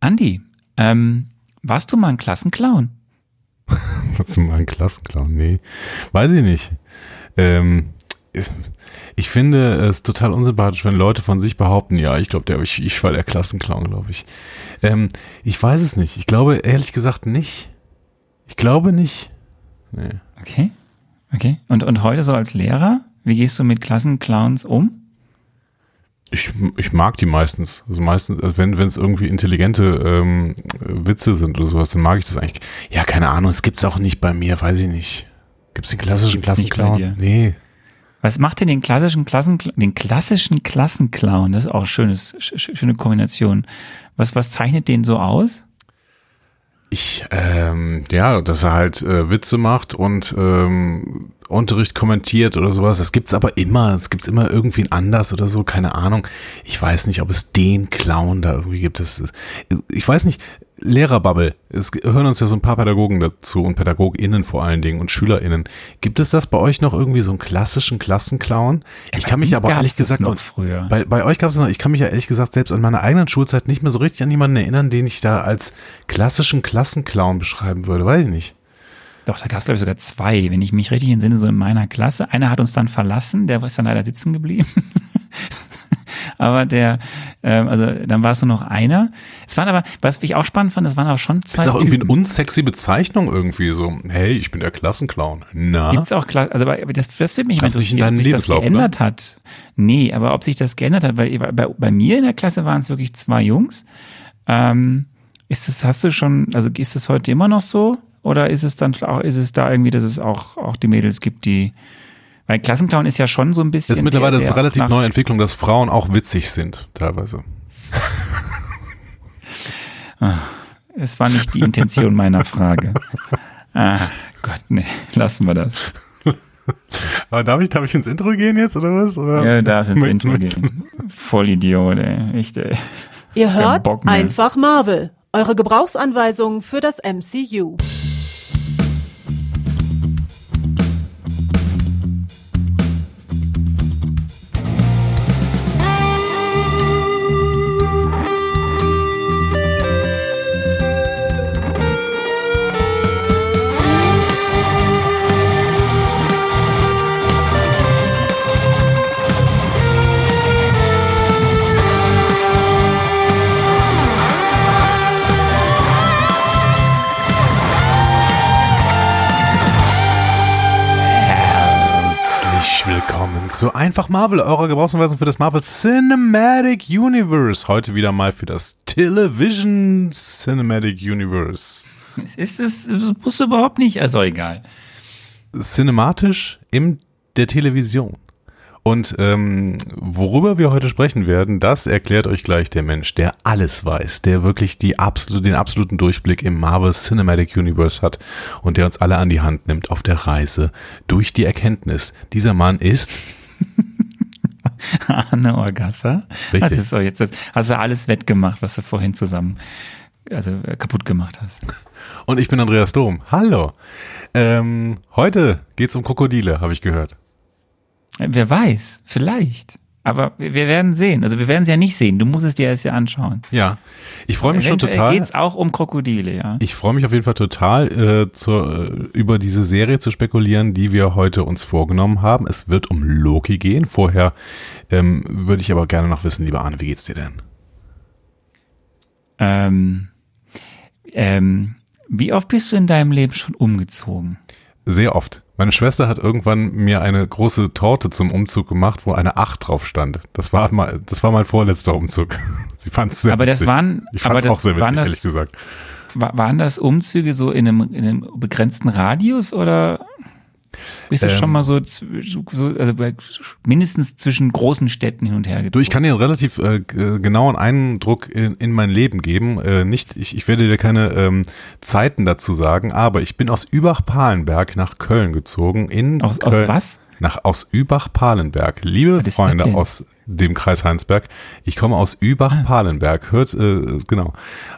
Andi, ähm, warst du mal ein Klassenclown? warst du mal ein Klassenclown? Nee, weiß ich nicht. Ähm, ich finde es total unsympathisch, wenn Leute von sich behaupten, ja, ich glaube, ich, ich war der Klassenclown, glaube ich. Ähm, ich weiß es nicht. Ich glaube ehrlich gesagt nicht. Ich glaube nicht. Nee. Okay. Okay. Und, und heute so als Lehrer, wie gehst du mit Klassenclowns um? Ich, ich mag die meistens. Also meistens, also wenn wenn es irgendwie intelligente ähm, Witze sind oder sowas, dann mag ich das eigentlich. Ja, keine Ahnung, es gibt's auch nicht bei mir, weiß ich nicht. Gibt's den klassischen Klassenclown? Nee. Was macht denn den klassischen Klassen, den klassischen Klassenclown? Das ist auch schönes, schöne Kombination. Was, was zeichnet den so aus? Ich, ähm, ja, dass er halt äh, Witze macht und ähm, Unterricht kommentiert oder sowas. Das gibt's aber immer. Es gibt's immer irgendwie anders oder so. Keine Ahnung. Ich weiß nicht, ob es den Clown da irgendwie gibt. Das, ich weiß nicht. Lehrerbubble. Es hören uns ja so ein paar Pädagogen dazu und PädagogInnen vor allen Dingen und SchülerInnen. Gibt es das bei euch noch irgendwie so einen klassischen Klassenclown? Ich kann mich aber ehrlich gesagt noch früher. Bei, bei euch gab es noch, ich kann mich ja ehrlich gesagt selbst an meiner eigenen Schulzeit nicht mehr so richtig an jemanden erinnern, den ich da als klassischen Klassenclown beschreiben würde. Weiß ich nicht. Doch, da gab es, glaube ich, sogar zwei, wenn ich mich richtig entsinne, so in meiner Klasse. Einer hat uns dann verlassen, der ist dann leider sitzen geblieben. aber der, ähm, also dann war es nur noch einer. Es waren aber, was ich auch spannend fand, es waren auch schon zwei. Das ist auch irgendwie eine unsexy Bezeichnung irgendwie so. Hey, ich bin der Klassenclown. Na? Gibt's auch, also das, das wird mich mal interessieren, ob sich das geändert oder? hat. Nee, aber ob sich das geändert hat, weil bei, bei mir in der Klasse waren es wirklich zwei Jungs. Ähm, ist es, hast du schon, also ist es heute immer noch so? Oder ist es dann auch, ist es da irgendwie, dass es auch, auch die Mädels gibt, die weil Klassenclown ist ja schon so ein bisschen. Jetzt mittlerweile der, der ist eine relativ neue Entwicklung, dass Frauen auch witzig sind, teilweise. Ah, es war nicht die Intention meiner Frage. Ah, Gott, nee, lassen wir das. Aber darf ich, darf ich ins Intro gehen jetzt, oder was? Oder ja, darf ins Intro gehen. Vollidiot, ey. Echt, ey. Ihr hört einfach Marvel. Eure Gebrauchsanweisung für das MCU. Einfach Marvel, eurer Gebrauchsanweisung für das Marvel Cinematic Universe. Heute wieder mal für das Television Cinematic Universe. Ist es, das musst du überhaupt nicht, also egal. Cinematisch in der Television. Und ähm, worüber wir heute sprechen werden, das erklärt euch gleich der Mensch, der alles weiß, der wirklich die absolut, den absoluten Durchblick im Marvel Cinematic Universe hat und der uns alle an die Hand nimmt auf der Reise durch die Erkenntnis. Dieser Mann ist Arne Orgasser. Richtig. Das ist so, jetzt hast du alles wettgemacht, was du vorhin zusammen also äh, kaputt gemacht hast. Und ich bin Andreas Dom. Hallo. Ähm, heute geht's um Krokodile, habe ich gehört. Wer weiß, vielleicht. Aber wir werden sehen. Also wir werden es ja nicht sehen. Du musst es dir erst ja anschauen. Ja, ich freue mich schon total. Geht es auch um Krokodile, ja. Ich freue mich auf jeden Fall total, äh, zur, äh, über diese Serie zu spekulieren, die wir heute uns vorgenommen haben. Es wird um Loki gehen. Vorher ähm, würde ich aber gerne noch wissen, lieber Arne, wie geht's dir denn? Ähm, ähm, wie oft bist du in deinem Leben schon umgezogen? Sehr oft. Meine Schwester hat irgendwann mir eine große Torte zum Umzug gemacht, wo eine 8 drauf stand. Das war mal, das war mein vorletzter Umzug. Sie fand es sehr aber witzig. Das waren, ich fand es auch sehr witzig, das, ehrlich gesagt. Waren das Umzüge so in einem, in einem begrenzten Radius oder? Bist du ähm, schon mal so, so also mindestens zwischen großen Städten hin und her gezogen? Du, ich kann dir einen relativ äh, genauen Eindruck in, in mein Leben geben. Äh, nicht, ich, ich werde dir keine ähm, Zeiten dazu sagen, aber ich bin aus Übach-Palenberg nach Köln gezogen. In aus, Köln, aus was? Nach aus Übach-Palenberg. Liebe Freunde aus dem Kreis Heinsberg. Ich komme aus Übach-Palenberg. Hört, äh, genau,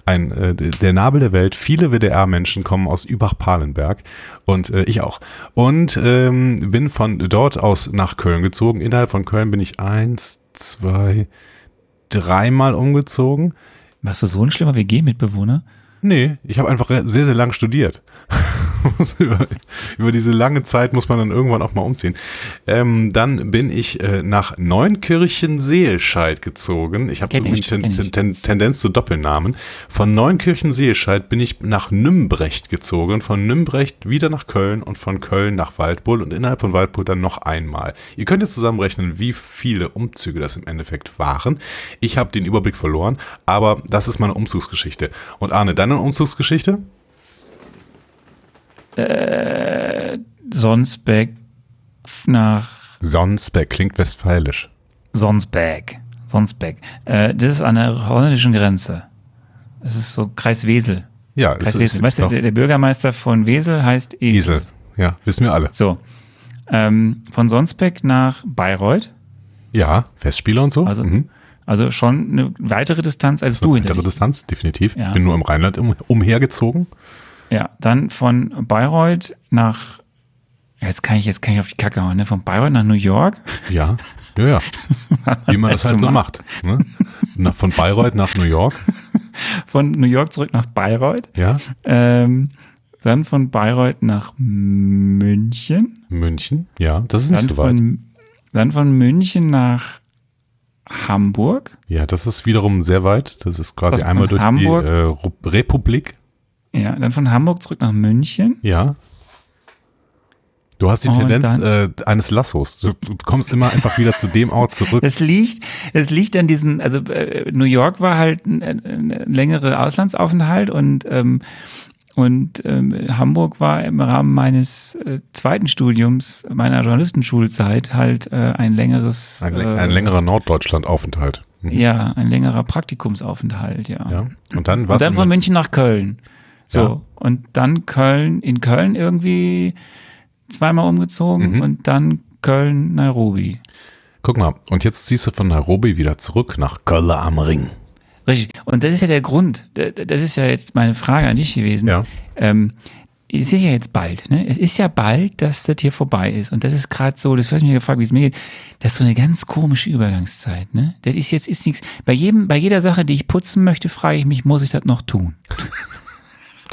ein, äh, der Nabel der Welt. Viele WDR-Menschen kommen aus Übach-Palenberg und äh, ich auch. Und ähm, bin von dort aus nach Köln gezogen. Innerhalb von Köln bin ich eins, zwei, dreimal umgezogen. Warst du so ein schlimmer WG-Mitbewohner? Nee, ich habe einfach sehr, sehr lang studiert. über, über, diese lange Zeit muss man dann irgendwann auch mal umziehen. Ähm, dann bin ich äh, nach Neunkirchen-Seelscheid gezogen. Ich habe übrigens ten, ten, ten, Tendenz zu Doppelnamen. Von Neunkirchen-Seelscheid bin ich nach Nümbrecht gezogen, von Nümbrecht wieder nach Köln und von Köln nach Waldbull und innerhalb von Waldbull dann noch einmal. Ihr könnt jetzt zusammenrechnen, wie viele Umzüge das im Endeffekt waren. Ich habe den Überblick verloren, aber das ist meine Umzugsgeschichte. Und Arne, deine Umzugsgeschichte? Äh, Sonsbeck nach. Sonsbeck klingt westfälisch. Sonsbeck. Sonsbeck. Äh, das ist an der holländischen Grenze. Das ist so Kreis Wesel. Ja, Kreis Wesel. Ist, weißt du, der, der, Bürgermeister von Wesel heißt Esel. Esel. Ja, wissen wir alle. So. Ähm, von Sonsbeck nach Bayreuth. Ja, Festspieler und so. Also, mhm. also schon eine weitere Distanz als du. Eine weitere Distanz, definitiv. Ja. Ich bin nur im Rheinland um, umhergezogen. Ja, dann von Bayreuth nach, jetzt kann ich, jetzt kann ich auf die Kacke hauen, ne? Von Bayreuth nach New York. Ja, ja, ja. Wie man das halt so macht. Ne? Nach, von Bayreuth nach New York. Von New York zurück nach Bayreuth. Ja. Ähm, dann von Bayreuth nach München. München, ja, das ist nicht dann so weit. Von, dann von München nach Hamburg. Ja, das ist wiederum sehr weit. Das ist quasi einmal durch Hamburg, die äh, Republik. Ja, dann von Hamburg zurück nach München. Ja. Du hast die und Tendenz äh, eines Lassos. Du, du, kommst immer einfach wieder zu dem Ort zurück. Es liegt, es liegt an diesen, also äh, New York war halt ein, ein längere Auslandsaufenthalt und ähm, und ähm, Hamburg war im Rahmen meines äh, zweiten Studiums, meiner Journalistenschulzeit, halt äh, ein längeres. Ein, äh, ein längerer Norddeutschland-Aufenthalt. Mhm. Ja, ein längerer Praktikumsaufenthalt, ja. ja. Und dann, und dann von München nach Köln. So, ja. und dann Köln, in Köln irgendwie zweimal umgezogen mhm. und dann Köln, Nairobi. Guck mal, und jetzt ziehst du von Nairobi wieder zurück nach Köln am Ring. Richtig. Und das ist ja der Grund. Das ist ja jetzt meine Frage an dich gewesen. Ja. Ähm, es ist ja jetzt bald, ne? Es ist ja bald, dass das hier vorbei ist. Und das ist gerade so, das habe ich mich gefragt, wie es mir geht. Das ist so eine ganz komische Übergangszeit, ne? Das ist jetzt, ist nichts. Bei jedem, bei jeder Sache, die ich putzen möchte, frage ich mich, muss ich das noch tun?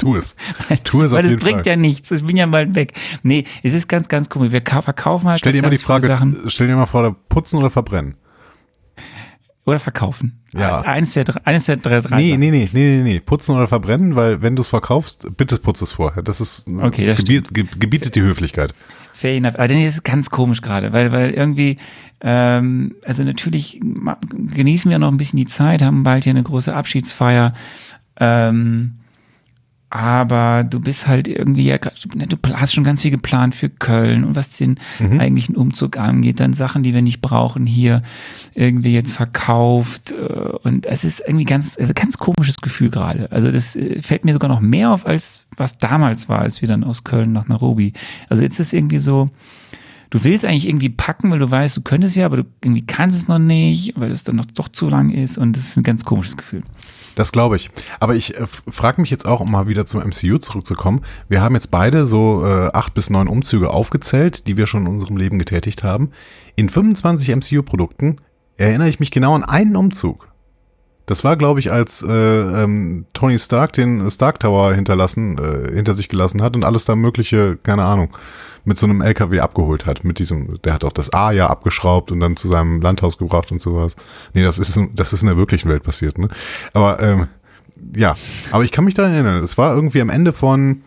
Tu es. Tu es Weil das bringt Fall. ja nichts. Ich bin ja bald weg. Nee, es ist ganz, ganz komisch. Wir verkaufen halt. Stell dir mal die Frage, stell dir mal vor, putzen oder verbrennen? Oder verkaufen. Ja. Eines der, eines der drei. Nee, nee, nee, nee, nee, Putzen oder verbrennen, weil wenn du es verkaufst, bitte putz es vorher. Das ist, okay, das gebiet, gebietet die Höflichkeit. Fair enough. Aber dann ist es ganz komisch gerade, weil, weil irgendwie, ähm, also natürlich genießen wir noch ein bisschen die Zeit, haben bald hier eine große Abschiedsfeier. Ähm, aber du bist halt irgendwie ja ne, du hast schon ganz viel geplant für Köln und was den mhm. eigentlichen Umzug angeht, dann Sachen, die wir nicht brauchen, hier irgendwie jetzt verkauft äh, und es ist irgendwie ganz, also ganz komisches Gefühl gerade. Also das äh, fällt mir sogar noch mehr auf, als was damals war, als wir dann aus Köln nach Nairobi. Also jetzt ist irgendwie so, du willst eigentlich irgendwie packen, weil du weißt, du könntest ja, aber du irgendwie kannst es noch nicht, weil es dann noch doch zu lang ist und das ist ein ganz komisches Gefühl. Das glaube ich. Aber ich äh, frage mich jetzt auch, um mal wieder zum MCU zurückzukommen. Wir haben jetzt beide so äh, acht bis neun Umzüge aufgezählt, die wir schon in unserem Leben getätigt haben. In 25 MCU-Produkten erinnere ich mich genau an einen Umzug. Das war, glaube ich, als äh, ähm, Tony Stark den Stark Tower hinterlassen, äh, hinter sich gelassen hat und alles da mögliche, keine Ahnung, mit so einem LKW abgeholt hat. Mit diesem, der hat auch das A ja abgeschraubt und dann zu seinem Landhaus gebracht und sowas. Nee, das ist, das ist in der wirklichen Welt passiert, ne? Aber ähm, ja, aber ich kann mich daran erinnern. Es war irgendwie am Ende von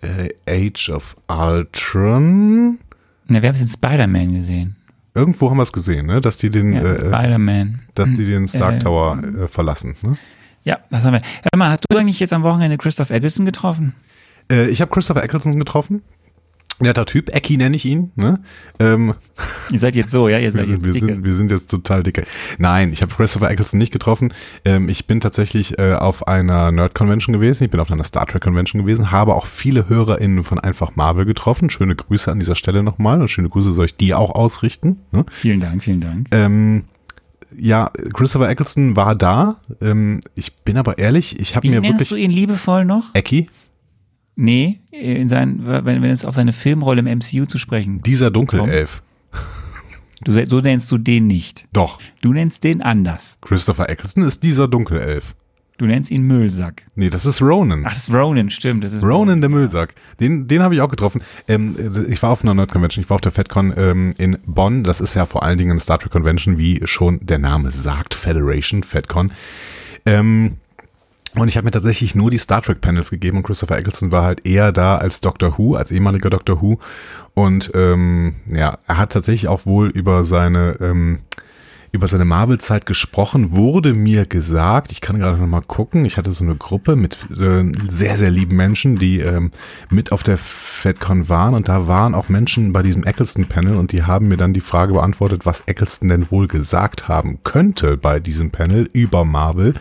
äh, Age of Ultron. Na, wir haben es in Spider-Man gesehen. Irgendwo haben wir es gesehen, ne? Dass die den ja, äh, Spider-Man. Dass die den Stark äh, Tower äh, verlassen, ne? Ja, das haben wir. Hör mal, hast du eigentlich jetzt am Wochenende Christoph Eggleston getroffen? Äh, ich habe Christopher Eccleston getroffen. Netter Typ, Ecki nenne ich ihn. Ne? Ähm, ihr seid jetzt so, ja, ihr seid wir sind, jetzt dicke. Wir sind, wir sind jetzt total dicke. Nein, ich habe Christopher Eccleston nicht getroffen. Ähm, ich bin tatsächlich äh, auf einer Nerd-Convention gewesen. Ich bin auf einer Star Trek-Convention gewesen, habe auch viele HörerInnen von Einfach Marvel getroffen. Schöne Grüße an dieser Stelle nochmal und schöne Grüße soll ich die auch ausrichten. Ne? Vielen Dank, vielen Dank. Ähm, ja, Christopher Eccleston war da. Ähm, ich bin aber ehrlich, ich habe mir wirklich... Wie nennst du ihn liebevoll noch? Ecki. Nee, in seinen, wenn, wenn es auf seine Filmrolle im MCU zu sprechen Dieser Dunkelelf. Du, so nennst du den nicht. Doch. Du nennst den anders. Christopher Eccleston ist dieser Dunkelelf. Du nennst ihn Müllsack. Nee, das ist Ronan. Ach, das ist Ronan, stimmt. Das ist Ronan, Ronan. der Müllsack. Den, den habe ich auch getroffen. Ähm, ich war auf einer Nerd Convention, ich war auf der FedCon ähm, in Bonn. Das ist ja vor allen Dingen eine Star Trek Convention, wie schon der Name sagt, Federation, FedCon. Ähm, und ich habe mir tatsächlich nur die Star Trek Panels gegeben und Christopher Eccleston war halt eher da als Doctor Who, als ehemaliger Doctor Who. Und ähm, ja, er hat tatsächlich auch wohl über seine ähm, über seine Marvel-Zeit gesprochen, wurde mir gesagt, ich kann gerade noch mal gucken, ich hatte so eine Gruppe mit äh, sehr, sehr lieben Menschen, die ähm, mit auf der FedCon waren und da waren auch Menschen bei diesem Eccleston-Panel und die haben mir dann die Frage beantwortet, was Eccleston denn wohl gesagt haben könnte bei diesem Panel über Marvel.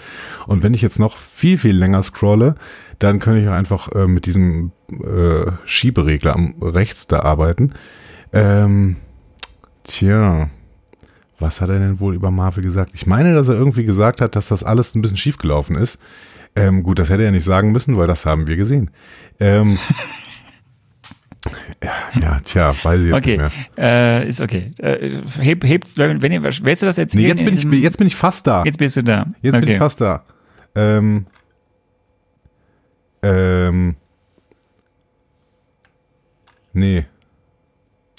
Und wenn ich jetzt noch viel, viel länger scrolle, dann könnte ich einfach äh, mit diesem äh, Schieberegler am rechts da arbeiten. Ähm, tja, was hat er denn wohl über Marvel gesagt? Ich meine, dass er irgendwie gesagt hat, dass das alles ein bisschen schiefgelaufen ist. Ähm, gut, das hätte er nicht sagen müssen, weil das haben wir gesehen. Ähm, ja, ja, tja, weiß ich jetzt okay. nicht mehr. Äh, ist okay. Äh, heb, hebt, wenn ihr, willst du das erzählen? Nee, jetzt bin, ich, jetzt bin ich fast da. Jetzt bist du da. Jetzt okay. bin ich fast da. Ähm, ähm, nee.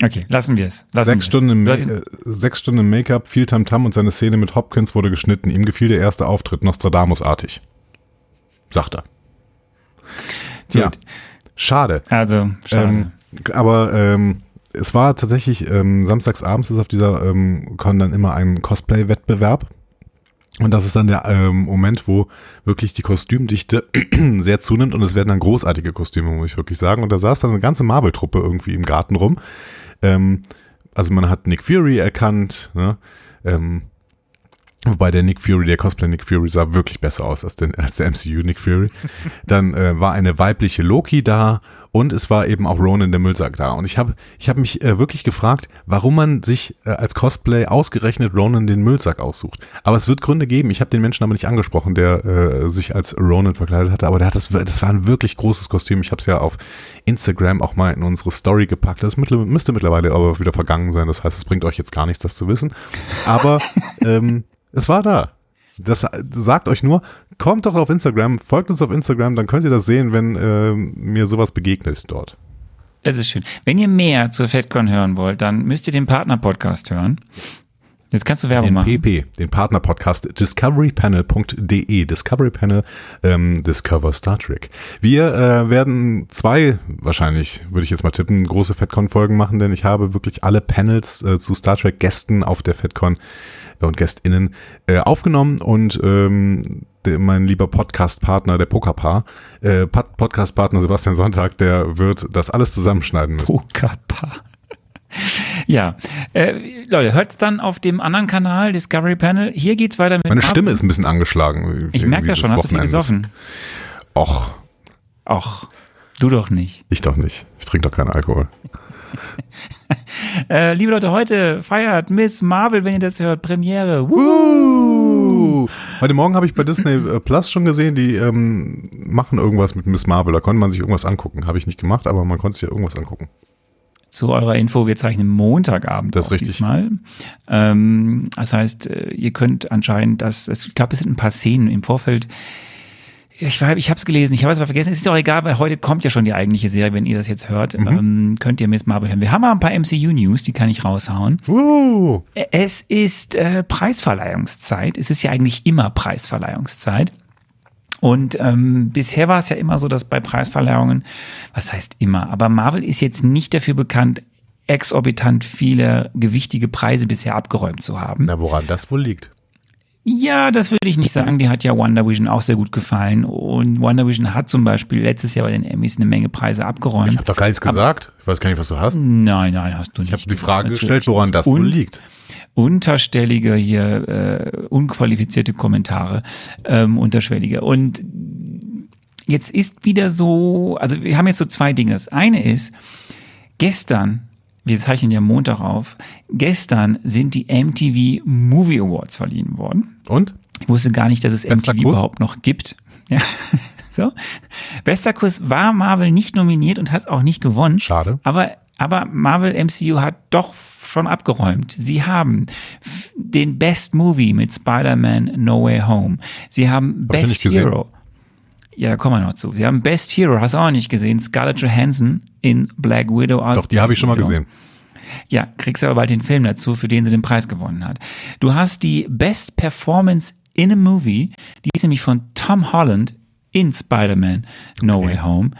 Okay, lassen wir es. Sechs, Stunden äh, sechs Stunden Make-up, viel Tamtam -Tam und seine Szene mit Hopkins wurde geschnitten. Ihm gefiel der erste Auftritt Nostradamus-artig. Sagt er. Ja, schade. Also, schade. Ähm, aber ähm, es war tatsächlich, ähm, samstagsabends ist auf dieser ähm, Con dann immer ein Cosplay-Wettbewerb. Und das ist dann der ähm, Moment, wo wirklich die Kostümdichte sehr zunimmt und es werden dann großartige Kostüme, muss ich wirklich sagen. Und da saß dann eine ganze Marvel-Truppe irgendwie im Garten rum. Ähm, also man hat Nick Fury erkannt, ne? Ähm, Wobei der Nick Fury, der Cosplay Nick Fury sah wirklich besser aus als, den, als der MCU Nick Fury. Dann äh, war eine weibliche Loki da und es war eben auch Ronan der Müllsack da. Und ich habe ich hab mich äh, wirklich gefragt, warum man sich äh, als Cosplay ausgerechnet Ronan den Müllsack aussucht. Aber es wird Gründe geben. Ich habe den Menschen aber nicht angesprochen, der äh, sich als Ronan verkleidet hatte. Aber der hat das, das war ein wirklich großes Kostüm. Ich habe es ja auf Instagram auch mal in unsere Story gepackt. Das müsste mittlerweile aber wieder vergangen sein. Das heißt, es bringt euch jetzt gar nichts, das zu wissen. Aber ähm, es war da. Das sagt euch nur, kommt doch auf Instagram, folgt uns auf Instagram, dann könnt ihr das sehen, wenn äh, mir sowas begegnet dort. Es ist schön. Wenn ihr mehr zur FedCon hören wollt, dann müsst ihr den Partner-Podcast hören. Jetzt kannst du Werbung den machen. PP, den Partner-Podcast discoverypanel.de, Discovery Panel, ähm, Discover Star Trek. Wir äh, werden zwei, wahrscheinlich, würde ich jetzt mal tippen, große FedCon-Folgen machen, denn ich habe wirklich alle Panels äh, zu Star Trek-Gästen auf der FedCon und GästInnen äh, aufgenommen und ähm, der, mein lieber Podcast-Partner, der Pokerpaar, äh, Podcast-Partner Sebastian Sonntag, der wird das alles zusammenschneiden müssen. Pokerpaar. Ja, äh, Leute, hört's dann auf dem anderen Kanal, Discovery Panel. Hier geht's weiter mit. Meine Stimme ist ein bisschen angeschlagen. Ich merke das schon, hast du viel gesoffen? Och. Och, du doch nicht. Ich doch nicht. Ich trinke doch keinen Alkohol. äh, liebe Leute, heute feiert Miss Marvel, wenn ihr das hört, Premiere. Woo! Heute Morgen habe ich bei Disney äh, Plus schon gesehen, die ähm, machen irgendwas mit Miss Marvel. Da konnte man sich irgendwas angucken. Habe ich nicht gemacht, aber man konnte sich ja irgendwas angucken. Zu eurer Info, wir zeichnen Montagabend. Das ist richtig. Diesmal. Ähm, das heißt, äh, ihr könnt anscheinend das, ich glaube, es sind ein paar Szenen im Vorfeld ich, ich habe es gelesen, ich habe es aber vergessen. Es ist auch egal, weil heute kommt ja schon die eigentliche Serie, wenn ihr das jetzt hört. Mhm. Ähm, könnt ihr Miss Marvel hören. Wir haben aber ein paar MCU-News, die kann ich raushauen. Uh. Es ist äh, Preisverleihungszeit. Es ist ja eigentlich immer Preisverleihungszeit. Und ähm, bisher war es ja immer so, dass bei Preisverleihungen, was heißt immer, aber Marvel ist jetzt nicht dafür bekannt, exorbitant viele gewichtige Preise bisher abgeräumt zu haben. Na, woran das wohl liegt? Ja, das würde ich nicht sagen. Die hat ja WandaVision auch sehr gut gefallen. Und WandaVision hat zum Beispiel letztes Jahr bei den Emmys eine Menge Preise abgeräumt. Ich habe doch gar nichts gesagt. ich weiß gar nicht, was du hast. Nein, nein, hast du nicht. Ich habe die Frage gestellt, woran das wohl liegt. Unterstellige hier, äh, unqualifizierte Kommentare, ähm, unterschwellige. Und jetzt ist wieder so, also wir haben jetzt so zwei Dinge. Das eine ist, gestern wir zeichnen ja Montag auf. Gestern sind die MTV Movie Awards verliehen worden. Und? Ich wusste gar nicht, dass es Bester MTV Kuss? überhaupt noch gibt. Ja. so. Bester Kuss war Marvel nicht nominiert und hat auch nicht gewonnen. Schade. Aber, aber Marvel MCU hat doch schon abgeräumt. Sie haben den Best Movie mit Spider-Man No Way Home. Sie haben Hab Best Hero. Ja, da kommen wir noch zu. Sie haben Best Hero, hast du auch nicht gesehen, Scarlett Johansson in Black Widow. Als Doch, die habe ich schon mal gesehen. Ja, kriegst aber bald den Film dazu, für den sie den Preis gewonnen hat. Du hast die Best Performance in a Movie, die ist nämlich von Tom Holland in Spider-Man No okay. Way Home.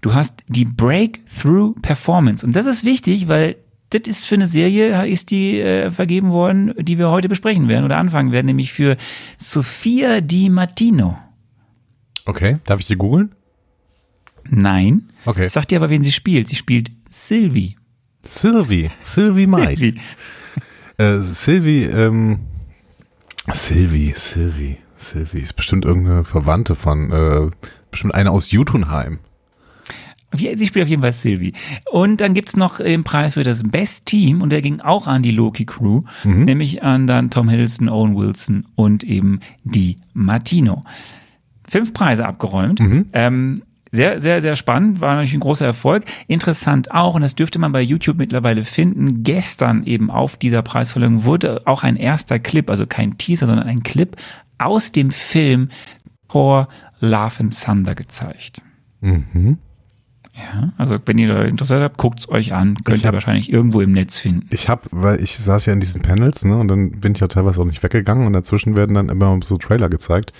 Du hast die Breakthrough Performance. Und das ist wichtig, weil das ist für eine Serie, ist die äh, vergeben worden, die wir heute besprechen werden oder anfangen werden, nämlich für Sophia Di Martino. Okay, darf ich die googeln? Nein. Okay. Sag dir aber, wen sie spielt. Sie spielt Sylvie. Sylvie. Sylvie Mais. Sylvie. Äh, Sylvie, ähm, Sylvie, Sylvie, Sylvie. Ist bestimmt irgendeine Verwandte von, äh, bestimmt eine aus Jutunheim. Sie spielt auf jeden Fall Sylvie. Und dann gibt's noch den Preis für das Best Team und der ging auch an die Loki Crew, mhm. nämlich an dann Tom Hiddleston, Owen Wilson und eben die Martino. Fünf Preise abgeräumt. Mhm. Ähm, sehr, sehr, sehr spannend, war natürlich ein großer Erfolg. Interessant auch, und das dürfte man bei YouTube mittlerweile finden, gestern eben auf dieser Preisverleihung wurde auch ein erster Clip, also kein Teaser, sondern ein Clip aus dem Film Thor Love and Thunder gezeigt. Mhm. Ja, also wenn ihr da Interesse habt, guckt es euch an. Könnt ich ihr hab, wahrscheinlich irgendwo im Netz finden. Ich habe, weil ich saß ja in diesen Panels, ne, und dann bin ich ja teilweise auch nicht weggegangen und dazwischen werden dann immer so Trailer gezeigt.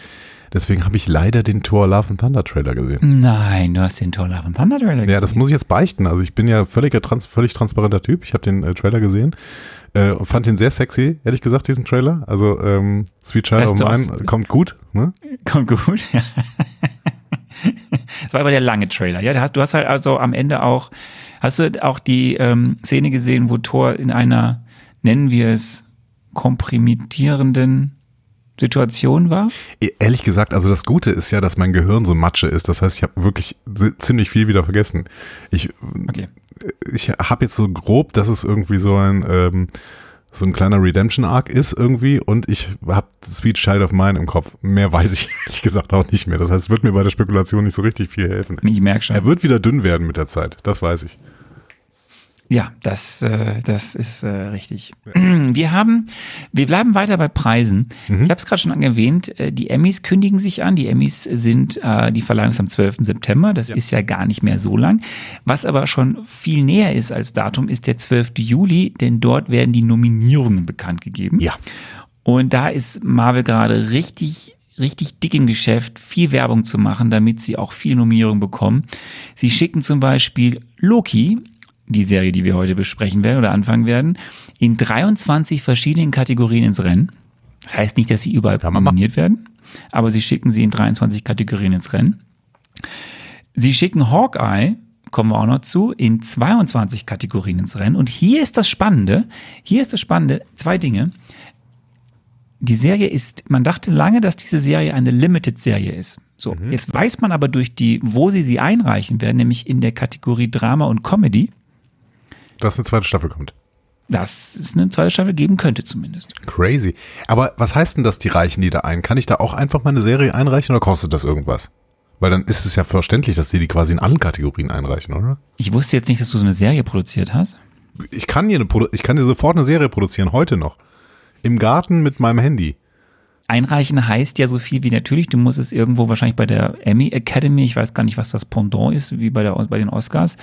Deswegen habe ich leider den Thor Love and Thunder Trailer gesehen. Nein, du hast den Thor Love and Thunder Trailer gesehen. Ja, das muss ich jetzt beichten. Also ich bin ja völliger, trans völlig transparenter Typ. Ich habe den äh, Trailer gesehen äh, und fand ihn sehr sexy, ehrlich gesagt, diesen Trailer. Also ähm, Sweet Child of Mine kommt gut. Ne? Kommt gut, ja. das war aber der lange Trailer. Ja, du hast, du hast halt also am Ende auch, hast du auch die ähm, Szene gesehen, wo Thor in einer, nennen wir es, komprimierenden Situation war? E, ehrlich gesagt, also das Gute ist ja, dass mein Gehirn so Matsche ist. Das heißt, ich habe wirklich ziemlich viel wieder vergessen. Ich, okay. ich habe jetzt so grob, dass es irgendwie so ein ähm, so ein kleiner Redemption Arc ist irgendwie und ich habe Sweet Child of Mine im Kopf. Mehr weiß ich ehrlich gesagt auch nicht mehr. Das heißt, es wird mir bei der Spekulation nicht so richtig viel helfen. Ich merke schon. Er wird wieder dünn werden mit der Zeit. Das weiß ich. Ja, das, äh, das ist äh, richtig. Wir haben, wir bleiben weiter bei Preisen. Mhm. Ich habe es gerade schon erwähnt, äh, die Emmys kündigen sich an. Die Emmys sind, äh, die Verleihung ist am 12. September. Das ja. ist ja gar nicht mehr so lang. Was aber schon viel näher ist als Datum, ist der 12. Juli, denn dort werden die Nominierungen bekannt gegeben. Ja. Und da ist Marvel gerade richtig richtig dick im Geschäft, viel Werbung zu machen, damit sie auch viele Nominierungen bekommen. Sie schicken zum Beispiel Loki die Serie, die wir heute besprechen werden oder anfangen werden, in 23 verschiedenen Kategorien ins Rennen. Das heißt nicht, dass sie überall nominiert werden, aber sie schicken sie in 23 Kategorien ins Rennen. Sie schicken Hawkeye, kommen wir auch noch zu, in 22 Kategorien ins Rennen. Und hier ist das Spannende, hier ist das Spannende, zwei Dinge. Die Serie ist, man dachte lange, dass diese Serie eine Limited-Serie ist. So, mhm. jetzt weiß man aber durch die, wo sie sie einreichen werden, nämlich in der Kategorie Drama und Comedy, dass eine zweite Staffel kommt. Dass es eine zweite Staffel geben könnte zumindest. Crazy. Aber was heißt denn das, die reichen die da ein? Kann ich da auch einfach mal eine Serie einreichen oder kostet das irgendwas? Weil dann ist es ja verständlich, dass die die quasi in allen Kategorien einreichen, oder? Ich wusste jetzt nicht, dass du so eine Serie produziert hast. Ich kann hier eine, ich kann dir sofort eine Serie produzieren, heute noch. Im Garten mit meinem Handy. Einreichen heißt ja so viel wie natürlich, du musst es irgendwo wahrscheinlich bei der Emmy Academy, ich weiß gar nicht, was das Pendant ist, wie bei, der, bei den Oscars,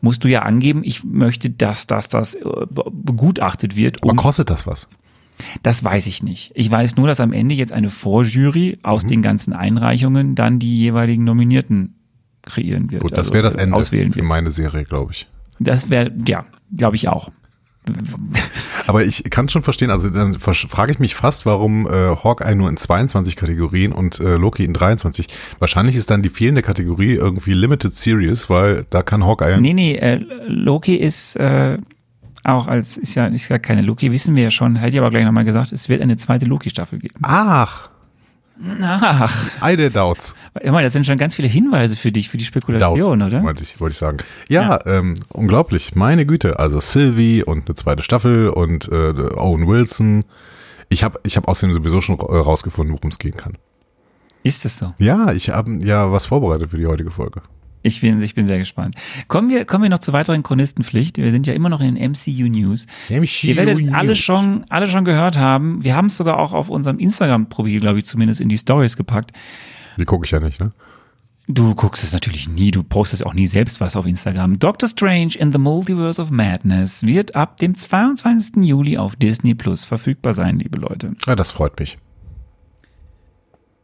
musst du ja angeben, ich möchte, dass das, das äh, begutachtet wird. Aber kostet das was? Das weiß ich nicht. Ich weiß nur, dass am Ende jetzt eine Vorjury aus mhm. den ganzen Einreichungen dann die jeweiligen Nominierten kreieren wird. Gut, das also wäre das Ende auswählen für wird. meine Serie, glaube ich. Das wäre, ja, glaube ich auch. Aber ich kann schon verstehen, also dann frage ich mich fast, warum äh, Hawkeye nur in 22 Kategorien und äh, Loki in 23. Wahrscheinlich ist dann die fehlende Kategorie irgendwie Limited Series, weil da kann Hawkeye. Nee, nee, äh, Loki ist äh, auch als, ist ja, ist ja keine Loki, wissen wir ja schon, hätte ich aber gleich nochmal gesagt, es wird eine zweite Loki-Staffel geben. Ach. Ach. I der Doubts. Ich meine, das sind schon ganz viele Hinweise für dich, für die Spekulation, Doubts, oder? Wollte ich, wollte ich sagen. Ja, ja. Ähm, unglaublich. Meine Güte. Also Sylvie und eine zweite Staffel und äh, Owen Wilson. Ich habe ich hab außerdem sowieso schon rausgefunden, worum es gehen kann. Ist es so? Ja, ich habe ja was vorbereitet für die heutige Folge. Ich bin, ich bin sehr gespannt. Kommen wir, kommen wir noch zur weiteren Chronistenpflicht. Wir sind ja immer noch in den MCU News. MCU Ihr werdet News. alle schon, alle schon gehört haben. Wir haben es sogar auch auf unserem Instagram-Profil, glaube ich, zumindest in die Stories gepackt. Die gucke ich ja nicht, ne? Du guckst es natürlich nie, du postest auch nie selbst was auf Instagram. Doctor Strange in the Multiverse of Madness wird ab dem 22. Juli auf Disney Plus verfügbar sein, liebe Leute. Ja, das freut mich.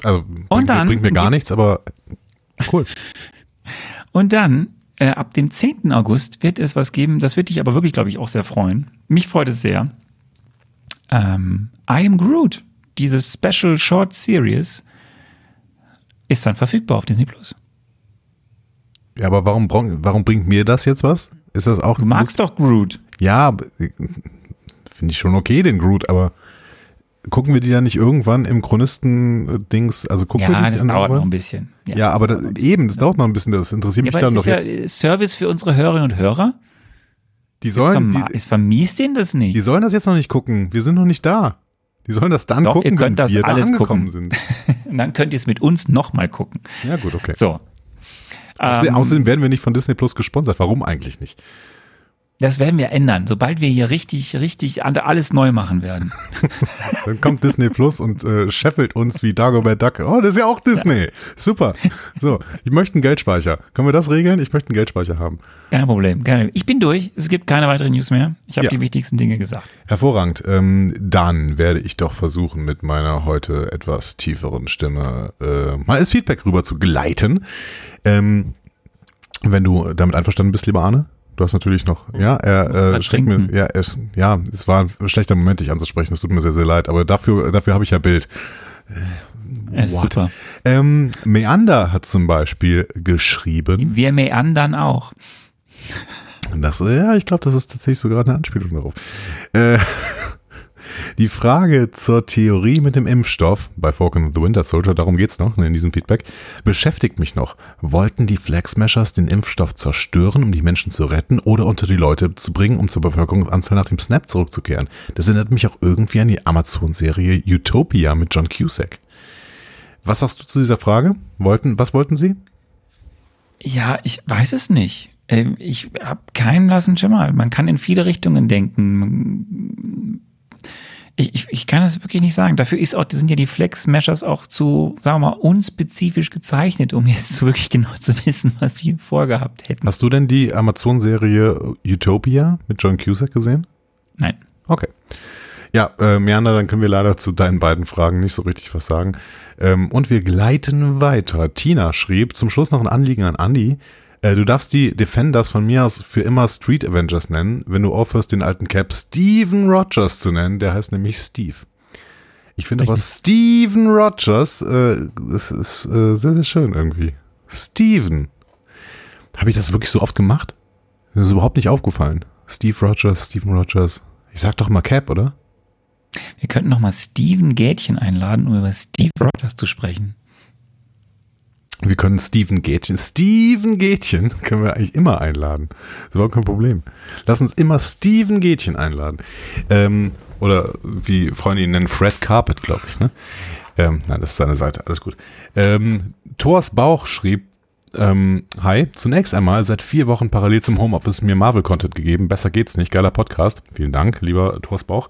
Also Und bringt, dann, bringt mir gar nichts, aber cool. Und dann, äh, ab dem 10. August wird es was geben, das wird dich aber wirklich, glaube ich, auch sehr freuen. Mich freut es sehr. Ähm, I Am Groot, diese Special Short Series ist dann verfügbar auf Disney Plus. Ja, aber warum, warum bringt mir das jetzt was? Ist das auch. Du magst doch Groot. Ja, finde ich schon okay, den Groot, aber gucken wir die dann nicht irgendwann im Chronisten-Dings? Also gucken ja, wir die das dauert noch ein bisschen. Ja, ja aber das, eben, das dauert noch ein bisschen. Das interessiert ja, mich dann doch jetzt. Ja Service für unsere Hörerinnen und Hörer. Die sollen. Es, vermi vermisst denen das nicht. Die sollen das jetzt noch nicht gucken. Wir sind noch nicht da. Die sollen das dann Doch, gucken, wenn das wir alles da gucken. sind. Und dann könnt ihr es mit uns nochmal gucken. Ja, gut, okay. So. Ähm, Außerdem werden wir nicht von Disney Plus gesponsert. Warum eigentlich nicht? Das werden wir ändern, sobald wir hier richtig, richtig alles neu machen werden. Dann kommt Disney Plus und äh, scheffelt uns wie Dagobert Duck. Oh, das ist ja auch Disney. Ja. Super. So, ich möchte einen Geldspeicher. Können wir das regeln? Ich möchte einen Geldspeicher haben. Kein Problem. Kein Ich bin durch. Es gibt keine weiteren News mehr. Ich habe ja. die wichtigsten Dinge gesagt. Hervorragend. Ähm, dann werde ich doch versuchen, mit meiner heute etwas tieferen Stimme äh, mal als Feedback rüber zu gleiten. Ähm, wenn du damit einverstanden bist, lieber Arne. Du hast natürlich noch, ja, er äh, steckt mir, ja, es, ja, es war ein schlechter Moment, dich anzusprechen. Es tut mir sehr, sehr leid, aber dafür, dafür habe ich ja Bild. Äh, super. Ähm, Meander hat zum Beispiel geschrieben. Wir meandern auch. Das, ja, ich glaube, das ist tatsächlich sogar eine Anspielung darauf. Äh, die Frage zur Theorie mit dem Impfstoff bei Falcon and the Winter Soldier, darum geht's noch in diesem Feedback, beschäftigt mich noch. Wollten die Flag Smashers den Impfstoff zerstören, um die Menschen zu retten oder unter die Leute zu bringen, um zur Bevölkerungsanzahl nach dem Snap zurückzukehren? Das erinnert mich auch irgendwie an die Amazon-Serie Utopia mit John Cusack. Was sagst du zu dieser Frage? Wollten, was wollten sie? Ja, ich weiß es nicht. Ähm, ich habe keinen blassen Schimmer. Man kann in viele Richtungen denken. Ich, ich, ich kann das wirklich nicht sagen. Dafür ist auch, sind ja die Flex-Meshers auch zu, sagen wir mal, unspezifisch gezeichnet, um jetzt wirklich genau zu wissen, was sie vorgehabt hätten. Hast du denn die Amazon-Serie Utopia mit John Cusack gesehen? Nein. Okay. Ja, äh, Meander, dann können wir leider zu deinen beiden Fragen nicht so richtig was sagen. Ähm, und wir gleiten weiter. Tina schrieb zum Schluss noch ein Anliegen an Andy. Äh, du darfst die Defenders von mir aus für immer Street Avengers nennen, wenn du aufhörst, den alten Cap Steven Rogers zu nennen. Der heißt nämlich Steve. Ich finde aber Steven Rogers, äh, das ist äh, sehr, sehr schön irgendwie. Steven. Habe ich das wirklich so oft gemacht? Mir ist überhaupt nicht aufgefallen. Steve Rogers, Steven Rogers. Ich sag doch mal Cap, oder? Wir könnten noch mal Steven Gätchen einladen, um über Steve Rogers zu sprechen. Wir können Steven Gätchen, Steven Gätchen können wir eigentlich immer einladen. Das überhaupt kein Problem. Lass uns immer Steven Gätchen einladen. Ähm, oder wie Freunde ihn nennen, Fred Carpet, glaube ich. Ne? Ähm, nein, das ist seine Seite, alles gut. Ähm, Thors Bauch schrieb, ähm, hi, zunächst einmal seit vier Wochen parallel zum Homeoffice mir Marvel-Content gegeben. Besser geht's nicht. Geiler Podcast. Vielen Dank, lieber Thors Bauch.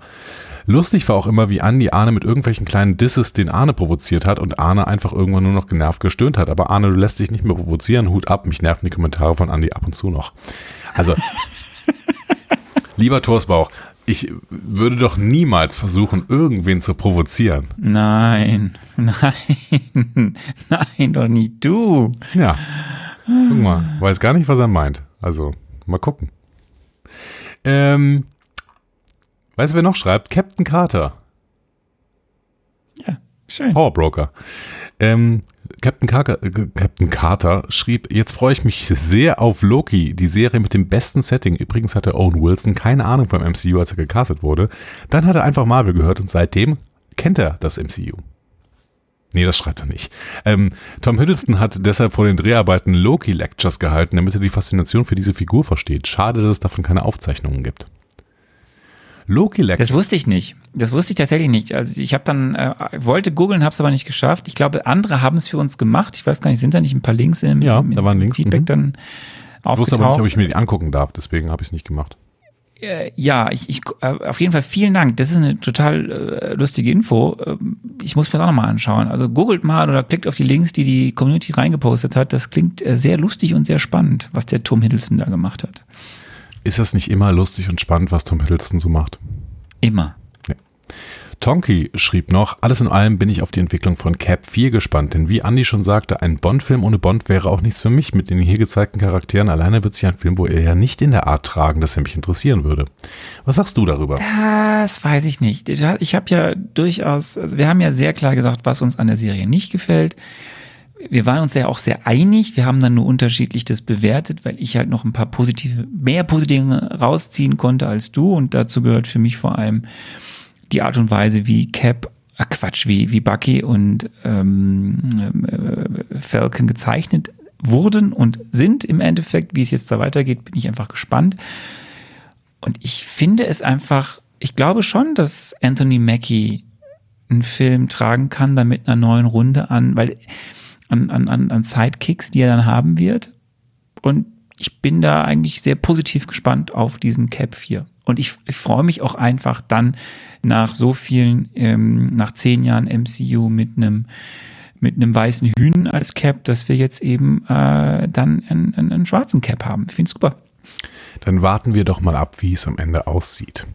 Lustig war auch immer, wie Andi Arne mit irgendwelchen kleinen Disses den Arne provoziert hat und Arne einfach irgendwann nur noch genervt gestöhnt hat. Aber Arne, du lässt dich nicht mehr provozieren. Hut ab, mich nerven die Kommentare von Andi ab und zu noch. Also, lieber Torsbauch, ich würde doch niemals versuchen, irgendwen zu provozieren. Nein, nein, nein, doch nicht du. Ja. Guck mal, weiß gar nicht, was er meint. Also, mal gucken. Ähm, Weißt du, wer noch schreibt? Captain Carter. Ja, schön. Powerbroker. Ähm, Captain, Carter, äh, Captain Carter schrieb, jetzt freue ich mich sehr auf Loki, die Serie mit dem besten Setting. Übrigens hatte Owen Wilson keine Ahnung vom MCU, als er gecastet wurde. Dann hat er einfach Marvel gehört und seitdem kennt er das MCU. Nee, das schreibt er nicht. Ähm, Tom Hiddleston hat deshalb vor den Dreharbeiten Loki-Lectures gehalten, damit er die Faszination für diese Figur versteht. Schade, dass es davon keine Aufzeichnungen gibt. Loki Lecture. Das wusste ich nicht. Das wusste ich tatsächlich nicht. Also ich habe dann äh, wollte googeln, habe es aber nicht geschafft. Ich glaube, andere haben es für uns gemacht. Ich weiß gar nicht, sind da nicht ein paar Links im, ja, im, da waren Links. Feedback mhm. dann aufgetaucht? Ich wusste aber nicht, ob ich mir die angucken darf. Deswegen habe ich es nicht gemacht. Äh, ja, ich, ich, äh, auf jeden Fall vielen Dank. Das ist eine total äh, lustige Info. Ähm, ich muss mir das auch nochmal anschauen. Also googelt mal oder klickt auf die Links, die die Community reingepostet hat. Das klingt äh, sehr lustig und sehr spannend, was der Tom Hiddleston da gemacht hat. Ist das nicht immer lustig und spannend, was Tom Hiddleston so macht? Immer. Nee. Tonky schrieb noch, alles in allem bin ich auf die Entwicklung von Cap 4 gespannt, denn wie Andy schon sagte, ein Bond-Film ohne Bond wäre auch nichts für mich. Mit den hier gezeigten Charakteren alleine wird sich ein Film wohl eher nicht in der Art tragen, dass er mich interessieren würde. Was sagst du darüber? Das weiß ich nicht. Ich habe ja durchaus, also wir haben ja sehr klar gesagt, was uns an der Serie nicht gefällt wir waren uns ja auch sehr einig. Wir haben dann nur unterschiedlich das bewertet, weil ich halt noch ein paar positive, mehr positive rausziehen konnte als du. Und dazu gehört für mich vor allem die Art und Weise, wie Cap, ach Quatsch, wie, wie Bucky und ähm, äh, Falcon gezeichnet wurden und sind im Endeffekt. Wie es jetzt da weitergeht, bin ich einfach gespannt. Und ich finde es einfach, ich glaube schon, dass Anthony Mackie einen Film tragen kann, da mit einer neuen Runde an, weil an, an, an Sidekicks, die er dann haben wird. Und ich bin da eigentlich sehr positiv gespannt auf diesen Cap 4. Und ich, ich freue mich auch einfach dann nach so vielen, ähm, nach zehn Jahren MCU mit einem mit einem weißen Hühn als Cap, dass wir jetzt eben äh, dann einen, einen, einen schwarzen Cap haben. Ich finde es super. Dann warten wir doch mal ab, wie es am Ende aussieht.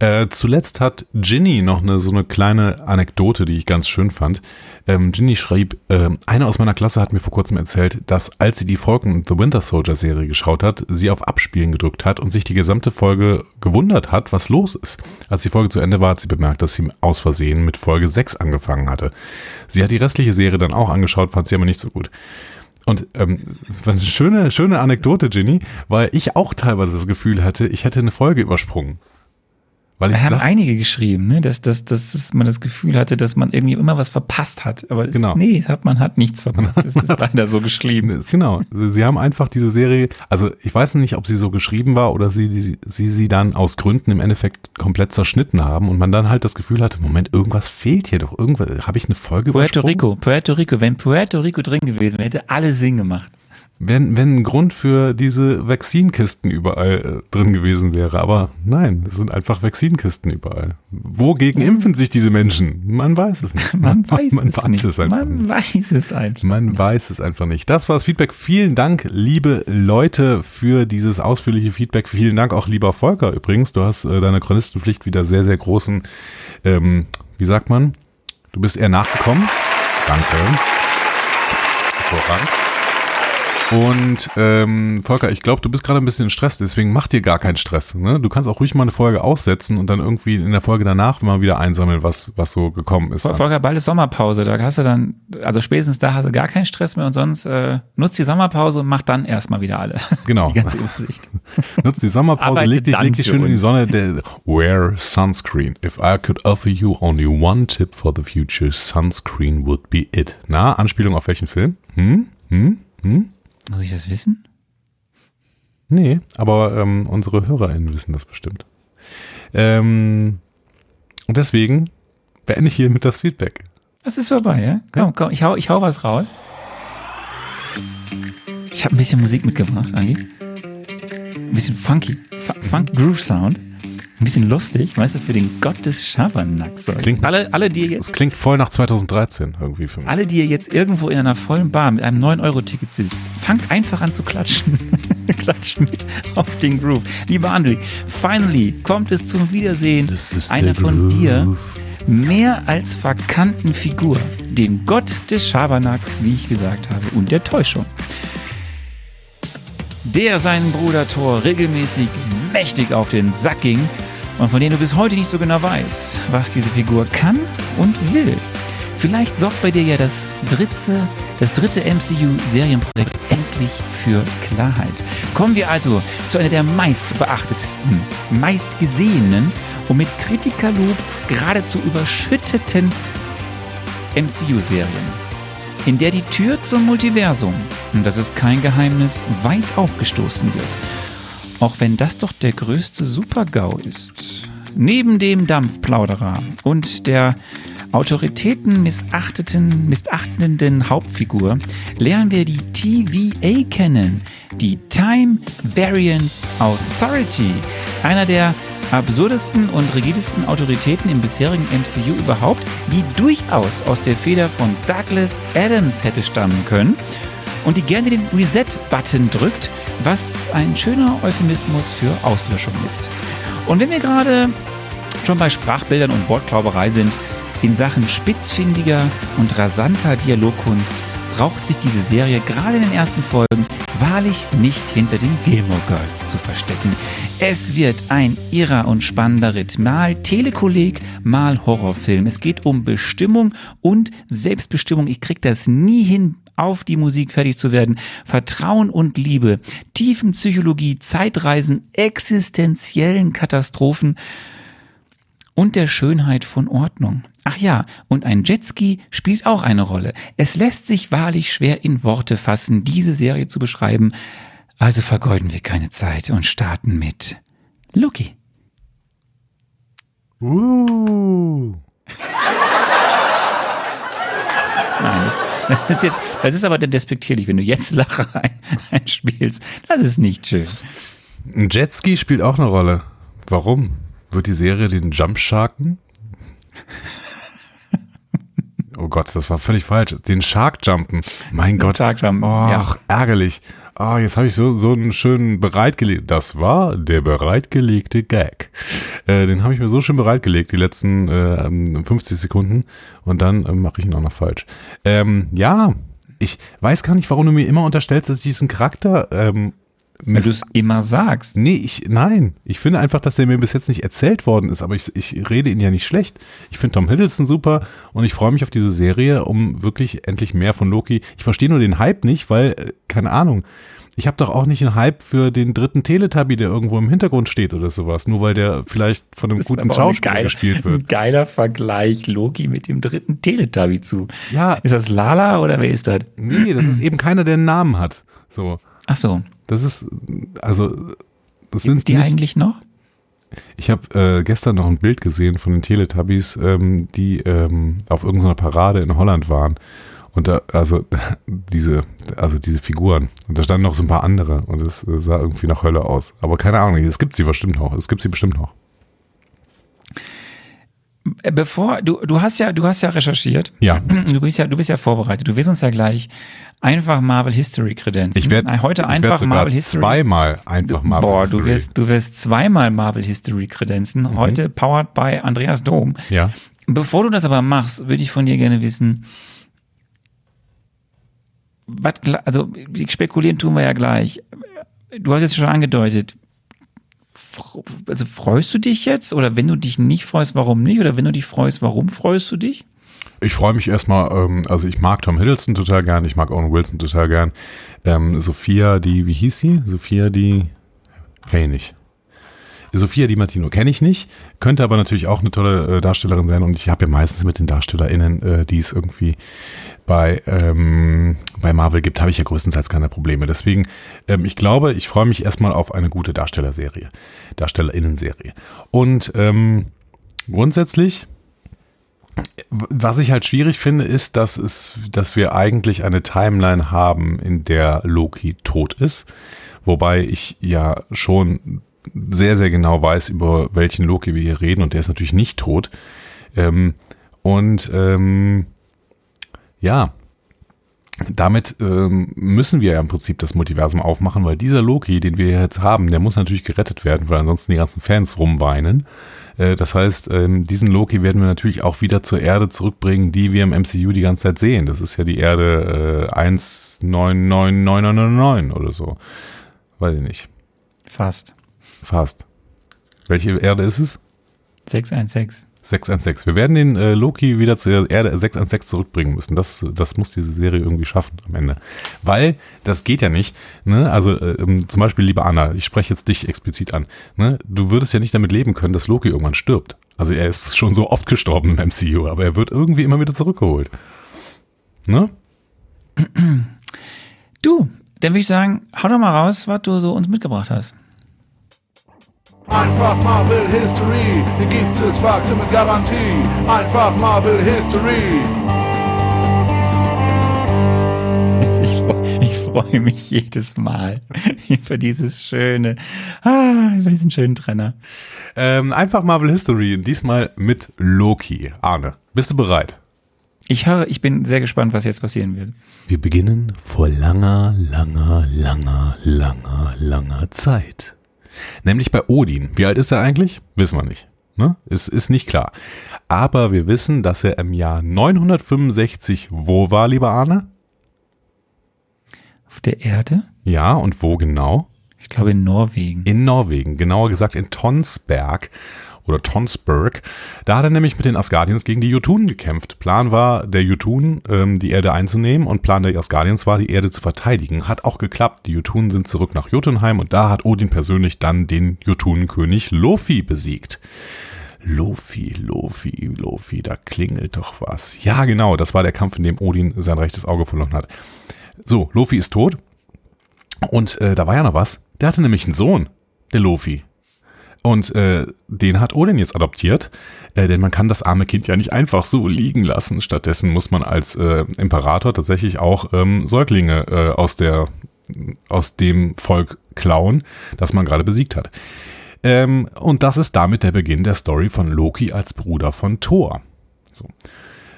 Äh, zuletzt hat Ginny noch eine so eine kleine Anekdote, die ich ganz schön fand. Ähm, Ginny schrieb, äh, eine aus meiner Klasse hat mir vor kurzem erzählt, dass als sie die Folgen The Winter Soldier Serie geschaut hat, sie auf Abspielen gedrückt hat und sich die gesamte Folge gewundert hat, was los ist. Als die Folge zu Ende war, hat sie bemerkt, dass sie aus Versehen mit Folge 6 angefangen hatte. Sie hat die restliche Serie dann auch angeschaut, fand sie aber nicht so gut. Und ähm, eine schöne, schöne Anekdote, Ginny, weil ich auch teilweise das Gefühl hatte, ich hätte eine Folge übersprungen. Weil ich haben sag, einige geschrieben, ne? dass, dass, dass man das Gefühl hatte, dass man irgendwie immer was verpasst hat. Aber das, genau. nee, hat, man hat nichts verpasst. Das ist leider so geschrieben. Genau. Sie haben einfach diese Serie, also ich weiß nicht, ob sie so geschrieben war oder sie, sie, sie sie dann aus Gründen im Endeffekt komplett zerschnitten haben und man dann halt das Gefühl hatte, Moment, irgendwas fehlt hier doch. Irgendwas, habe ich eine Folge Puerto Rico, Puerto Rico. Wenn Puerto Rico drin gewesen wäre, hätte alle Sinn gemacht wenn, wenn ein Grund für diese Vaxinkisten überall äh, drin gewesen wäre. Aber nein, es sind einfach Vaxinkisten überall. Wogegen impfen sich diese Menschen? Man weiß es nicht. Man, man weiß, man es, weiß nicht. es einfach man nicht. weiß es einfach. Man weiß es einfach nicht. Das war das Feedback. Vielen Dank, liebe Leute, für dieses ausführliche Feedback. Vielen Dank auch, lieber Volker. Übrigens, du hast äh, deine Chronistenpflicht wieder sehr, sehr großen, ähm, wie sagt man? Du bist eher nachgekommen. Danke. Hervorragend. Und ähm, Volker, ich glaube, du bist gerade ein bisschen in Stress, deswegen mach dir gar keinen Stress. Ne? Du kannst auch ruhig mal eine Folge aussetzen und dann irgendwie in der Folge danach mal wieder einsammeln, was, was so gekommen ist. Dann. Volker, bald ist Sommerpause, da hast du dann, also spätestens da hast du gar keinen Stress mehr und sonst äh, nutzt die Sommerpause und mach dann erstmal wieder alle. Genau. die ganze Übersicht. nutzt die Sommerpause, leg dich, leg dich schön uns. in die Sonne. Der, wear sunscreen. If I could offer you only one tip for the future, sunscreen would be it. Na, Anspielung auf welchen Film? Hm? Hm? Hm? Muss ich das wissen? Nee, aber ähm, unsere HörerInnen wissen das bestimmt. Ähm, und deswegen beende ich hiermit das Feedback. Das ist vorbei, ja? Komm, ja. komm, ich hau, ich hau was raus. Ich habe ein bisschen Musik mitgebracht, Andi. Ein bisschen funky. F Funk Groove Sound ein bisschen lustig, weißt du, für den Gott des Schabernacks. Klingt, alle, alle, die jetzt. Das klingt voll nach 2013 irgendwie für mich. Alle, die ihr jetzt irgendwo in einer vollen Bar mit einem 9-Euro-Ticket sitzt, fangt einfach an zu klatschen. Klatscht mit auf den Groove. Lieber André, finally kommt es zum Wiedersehen einer von dir mehr als verkannten Figur, dem Gott des Schabernacks, wie ich gesagt habe, und der Täuschung der seinen Bruder Thor regelmäßig mächtig auf den Sack ging und von dem du bis heute nicht so genau weißt, was diese Figur kann und will. Vielleicht sorgt bei dir ja das dritte, das dritte MCU-Serienprojekt endlich für Klarheit. Kommen wir also zu einer der meistbeachtetsten, meistgesehenen und mit Kritikerlob geradezu überschütteten MCU-Serien, in der die Tür zum Multiversum, und das ist kein Geheimnis, weit aufgestoßen wird. Auch wenn das doch der größte Super-GAU ist. Neben dem Dampfplauderer und der Autoritäten missachteten, missachtenden Hauptfigur lernen wir die TVA kennen, die Time Variance Authority, einer der absurdesten und rigidesten Autoritäten im bisherigen MCU überhaupt, die durchaus aus der Feder von Douglas Adams hätte stammen können und die gerne den Reset-Button drückt, was ein schöner Euphemismus für Auslöschung ist. Und wenn wir gerade schon bei Sprachbildern und Wortklauberei sind, in Sachen spitzfindiger und rasanter Dialogkunst braucht sich diese Serie gerade in den ersten Folgen wahrlich nicht hinter den Gilmore Girls zu verstecken. Es wird ein irrer und spannender Ritt. Mal Telekolleg, mal Horrorfilm. Es geht um Bestimmung und Selbstbestimmung. Ich krieg das nie hin, auf die Musik fertig zu werden. Vertrauen und Liebe, Tiefenpsychologie, Zeitreisen, existenziellen Katastrophen und der Schönheit von Ordnung. Ach ja, und ein Jetski spielt auch eine Rolle. Es lässt sich wahrlich schwer in Worte fassen, diese Serie zu beschreiben. Also vergeuden wir keine Zeit und starten mit Lucky. Uh. Nein, das ist jetzt, das ist aber despektierlich, wenn du jetzt Lacher einspielst. Das ist nicht schön. Ein Jetski spielt auch eine Rolle. Warum? Wird die Serie den Jump Sharken? Oh Gott, das war völlig falsch. Den Shark Jumpen. Mein Den Gott. Shark Jumpen. Oh, ja. ärgerlich. Oh, jetzt habe ich so, so einen schönen bereitgelegt. Das war der bereitgelegte Gag. Äh, den habe ich mir so schön bereitgelegt, die letzten äh, 50 Sekunden. Und dann äh, mache ich ihn auch noch falsch. Ähm, ja, ich weiß gar nicht, warum du mir immer unterstellst, dass ich diesen Charakter ähm, weil du es immer sagst. Nee, ich, nein. Ich finde einfach, dass der mir bis jetzt nicht erzählt worden ist, aber ich, ich rede ihn ja nicht schlecht. Ich finde Tom Hiddleston super und ich freue mich auf diese Serie, um wirklich endlich mehr von Loki. Ich verstehe nur den Hype nicht, weil, äh, keine Ahnung, ich habe doch auch nicht einen Hype für den dritten Teletubby, der irgendwo im Hintergrund steht oder sowas, nur weil der vielleicht von einem guten Schauspieler geil, gespielt wird. Ein geiler Vergleich Loki mit dem dritten Teletubby zu. Ja. Ist das Lala oder wer ist das? Nee, das ist eben keiner, der einen Namen hat. So. Ach so. Das ist, also, das sind die nicht, eigentlich noch? Ich habe äh, gestern noch ein Bild gesehen von den Teletubbies, ähm, die ähm, auf irgendeiner Parade in Holland waren. Und da, also diese, also diese Figuren. Und da standen noch so ein paar andere und es sah irgendwie nach Hölle aus. Aber keine Ahnung, es gibt sie bestimmt noch. Es gibt sie bestimmt noch. Äh, bevor du du hast ja du hast ja recherchiert. Ja. Du bist ja du bist ja vorbereitet. Du wirst uns ja gleich einfach Marvel History kredenzen. Ich werde heute einfach Marvel History zweimal einfach Marvel Boah, History. du wirst du wirst zweimal Marvel History kredenzen. Mhm. Heute powered by Andreas Dom. Ja. Bevor du das aber machst, würde ich von dir gerne wissen. Was, also spekulieren tun wir ja gleich. Du hast jetzt schon angedeutet, also freust du dich jetzt? Oder wenn du dich nicht freust, warum nicht? Oder wenn du dich freust, warum freust du dich? Ich freue mich erstmal, ähm, also ich mag Tom Hiddleston total gern, ich mag Owen Wilson total gern. Ähm, Sophia, die, wie hieß sie? Sophia, die, kenne ich nicht. Sophia Di Martino kenne ich nicht, könnte aber natürlich auch eine tolle äh, Darstellerin sein und ich habe ja meistens mit den DarstellerInnen, äh, die es irgendwie bei, ähm, bei Marvel gibt, habe ich ja größtenteils keine Probleme. Deswegen, ähm, ich glaube, ich freue mich erstmal auf eine gute Darstellerserie, DarstellerInnen-Serie. Und ähm, grundsätzlich, was ich halt schwierig finde, ist, dass es, dass wir eigentlich eine Timeline haben, in der Loki tot ist. Wobei ich ja schon sehr, sehr genau weiß, über welchen Loki wir hier reden und der ist natürlich nicht tot. Ähm, und ähm, ja, damit ähm, müssen wir ja im Prinzip das Multiversum aufmachen, weil dieser Loki, den wir jetzt haben, der muss natürlich gerettet werden, weil ansonsten die ganzen Fans rumweinen. Äh, das heißt, ähm, diesen Loki werden wir natürlich auch wieder zur Erde zurückbringen, die wir im MCU die ganze Zeit sehen. Das ist ja die Erde äh, 199999 oder so. Weiß ich nicht. Fast. Fast. Welche Erde ist es? 616. 616. Wir werden den äh, Loki wieder zur Erde 616 zurückbringen müssen. Das, das muss diese Serie irgendwie schaffen am Ende. Weil das geht ja nicht. Ne? Also äh, ähm, zum Beispiel, liebe Anna, ich spreche jetzt dich explizit an. Ne? Du würdest ja nicht damit leben können, dass Loki irgendwann stirbt. Also er ist schon so oft gestorben im MCU, aber er wird irgendwie immer wieder zurückgeholt. Ne? Du, dann würde ich sagen, hau doch mal raus, was du so uns mitgebracht hast. Einfach Marvel History, hier gibt es Fakten mit Garantie. Einfach Marvel History. Ich, freue mich jedes Mal über dieses schöne, ah, über diesen schönen Trenner. Ähm, einfach Marvel History, diesmal mit Loki. Arne, bist du bereit? Ich, höre, ich bin sehr gespannt, was jetzt passieren wird. Wir beginnen vor langer, langer, langer, langer, langer Zeit. Nämlich bei Odin. Wie alt ist er eigentlich? Wissen wir nicht. Ne? Es ist nicht klar. Aber wir wissen, dass er im Jahr 965 wo war, lieber Arne? Auf der Erde? Ja, und wo genau? Ich glaube in Norwegen. In Norwegen, genauer gesagt in Tonsberg oder Tonsberg. Da hat er nämlich mit den Asgardians gegen die Jotunen gekämpft. Plan war, der Jotun ähm, die Erde einzunehmen und Plan der Asgardians war, die Erde zu verteidigen. Hat auch geklappt. Die Jotunen sind zurück nach Jotunheim und da hat Odin persönlich dann den Jotunenkönig Lofi besiegt. Lofi, Lofi, Lofi, da klingelt doch was. Ja, genau, das war der Kampf, in dem Odin sein rechtes Auge verloren hat. So, Lofi ist tot. Und äh, da war ja noch was. Der hatte nämlich einen Sohn, der Lofi. Und äh, den hat Odin jetzt adoptiert, äh, denn man kann das arme Kind ja nicht einfach so liegen lassen. Stattdessen muss man als äh, Imperator tatsächlich auch ähm, Säuglinge äh, aus, der, aus dem Volk klauen, das man gerade besiegt hat. Ähm, und das ist damit der Beginn der Story von Loki als Bruder von Thor. So.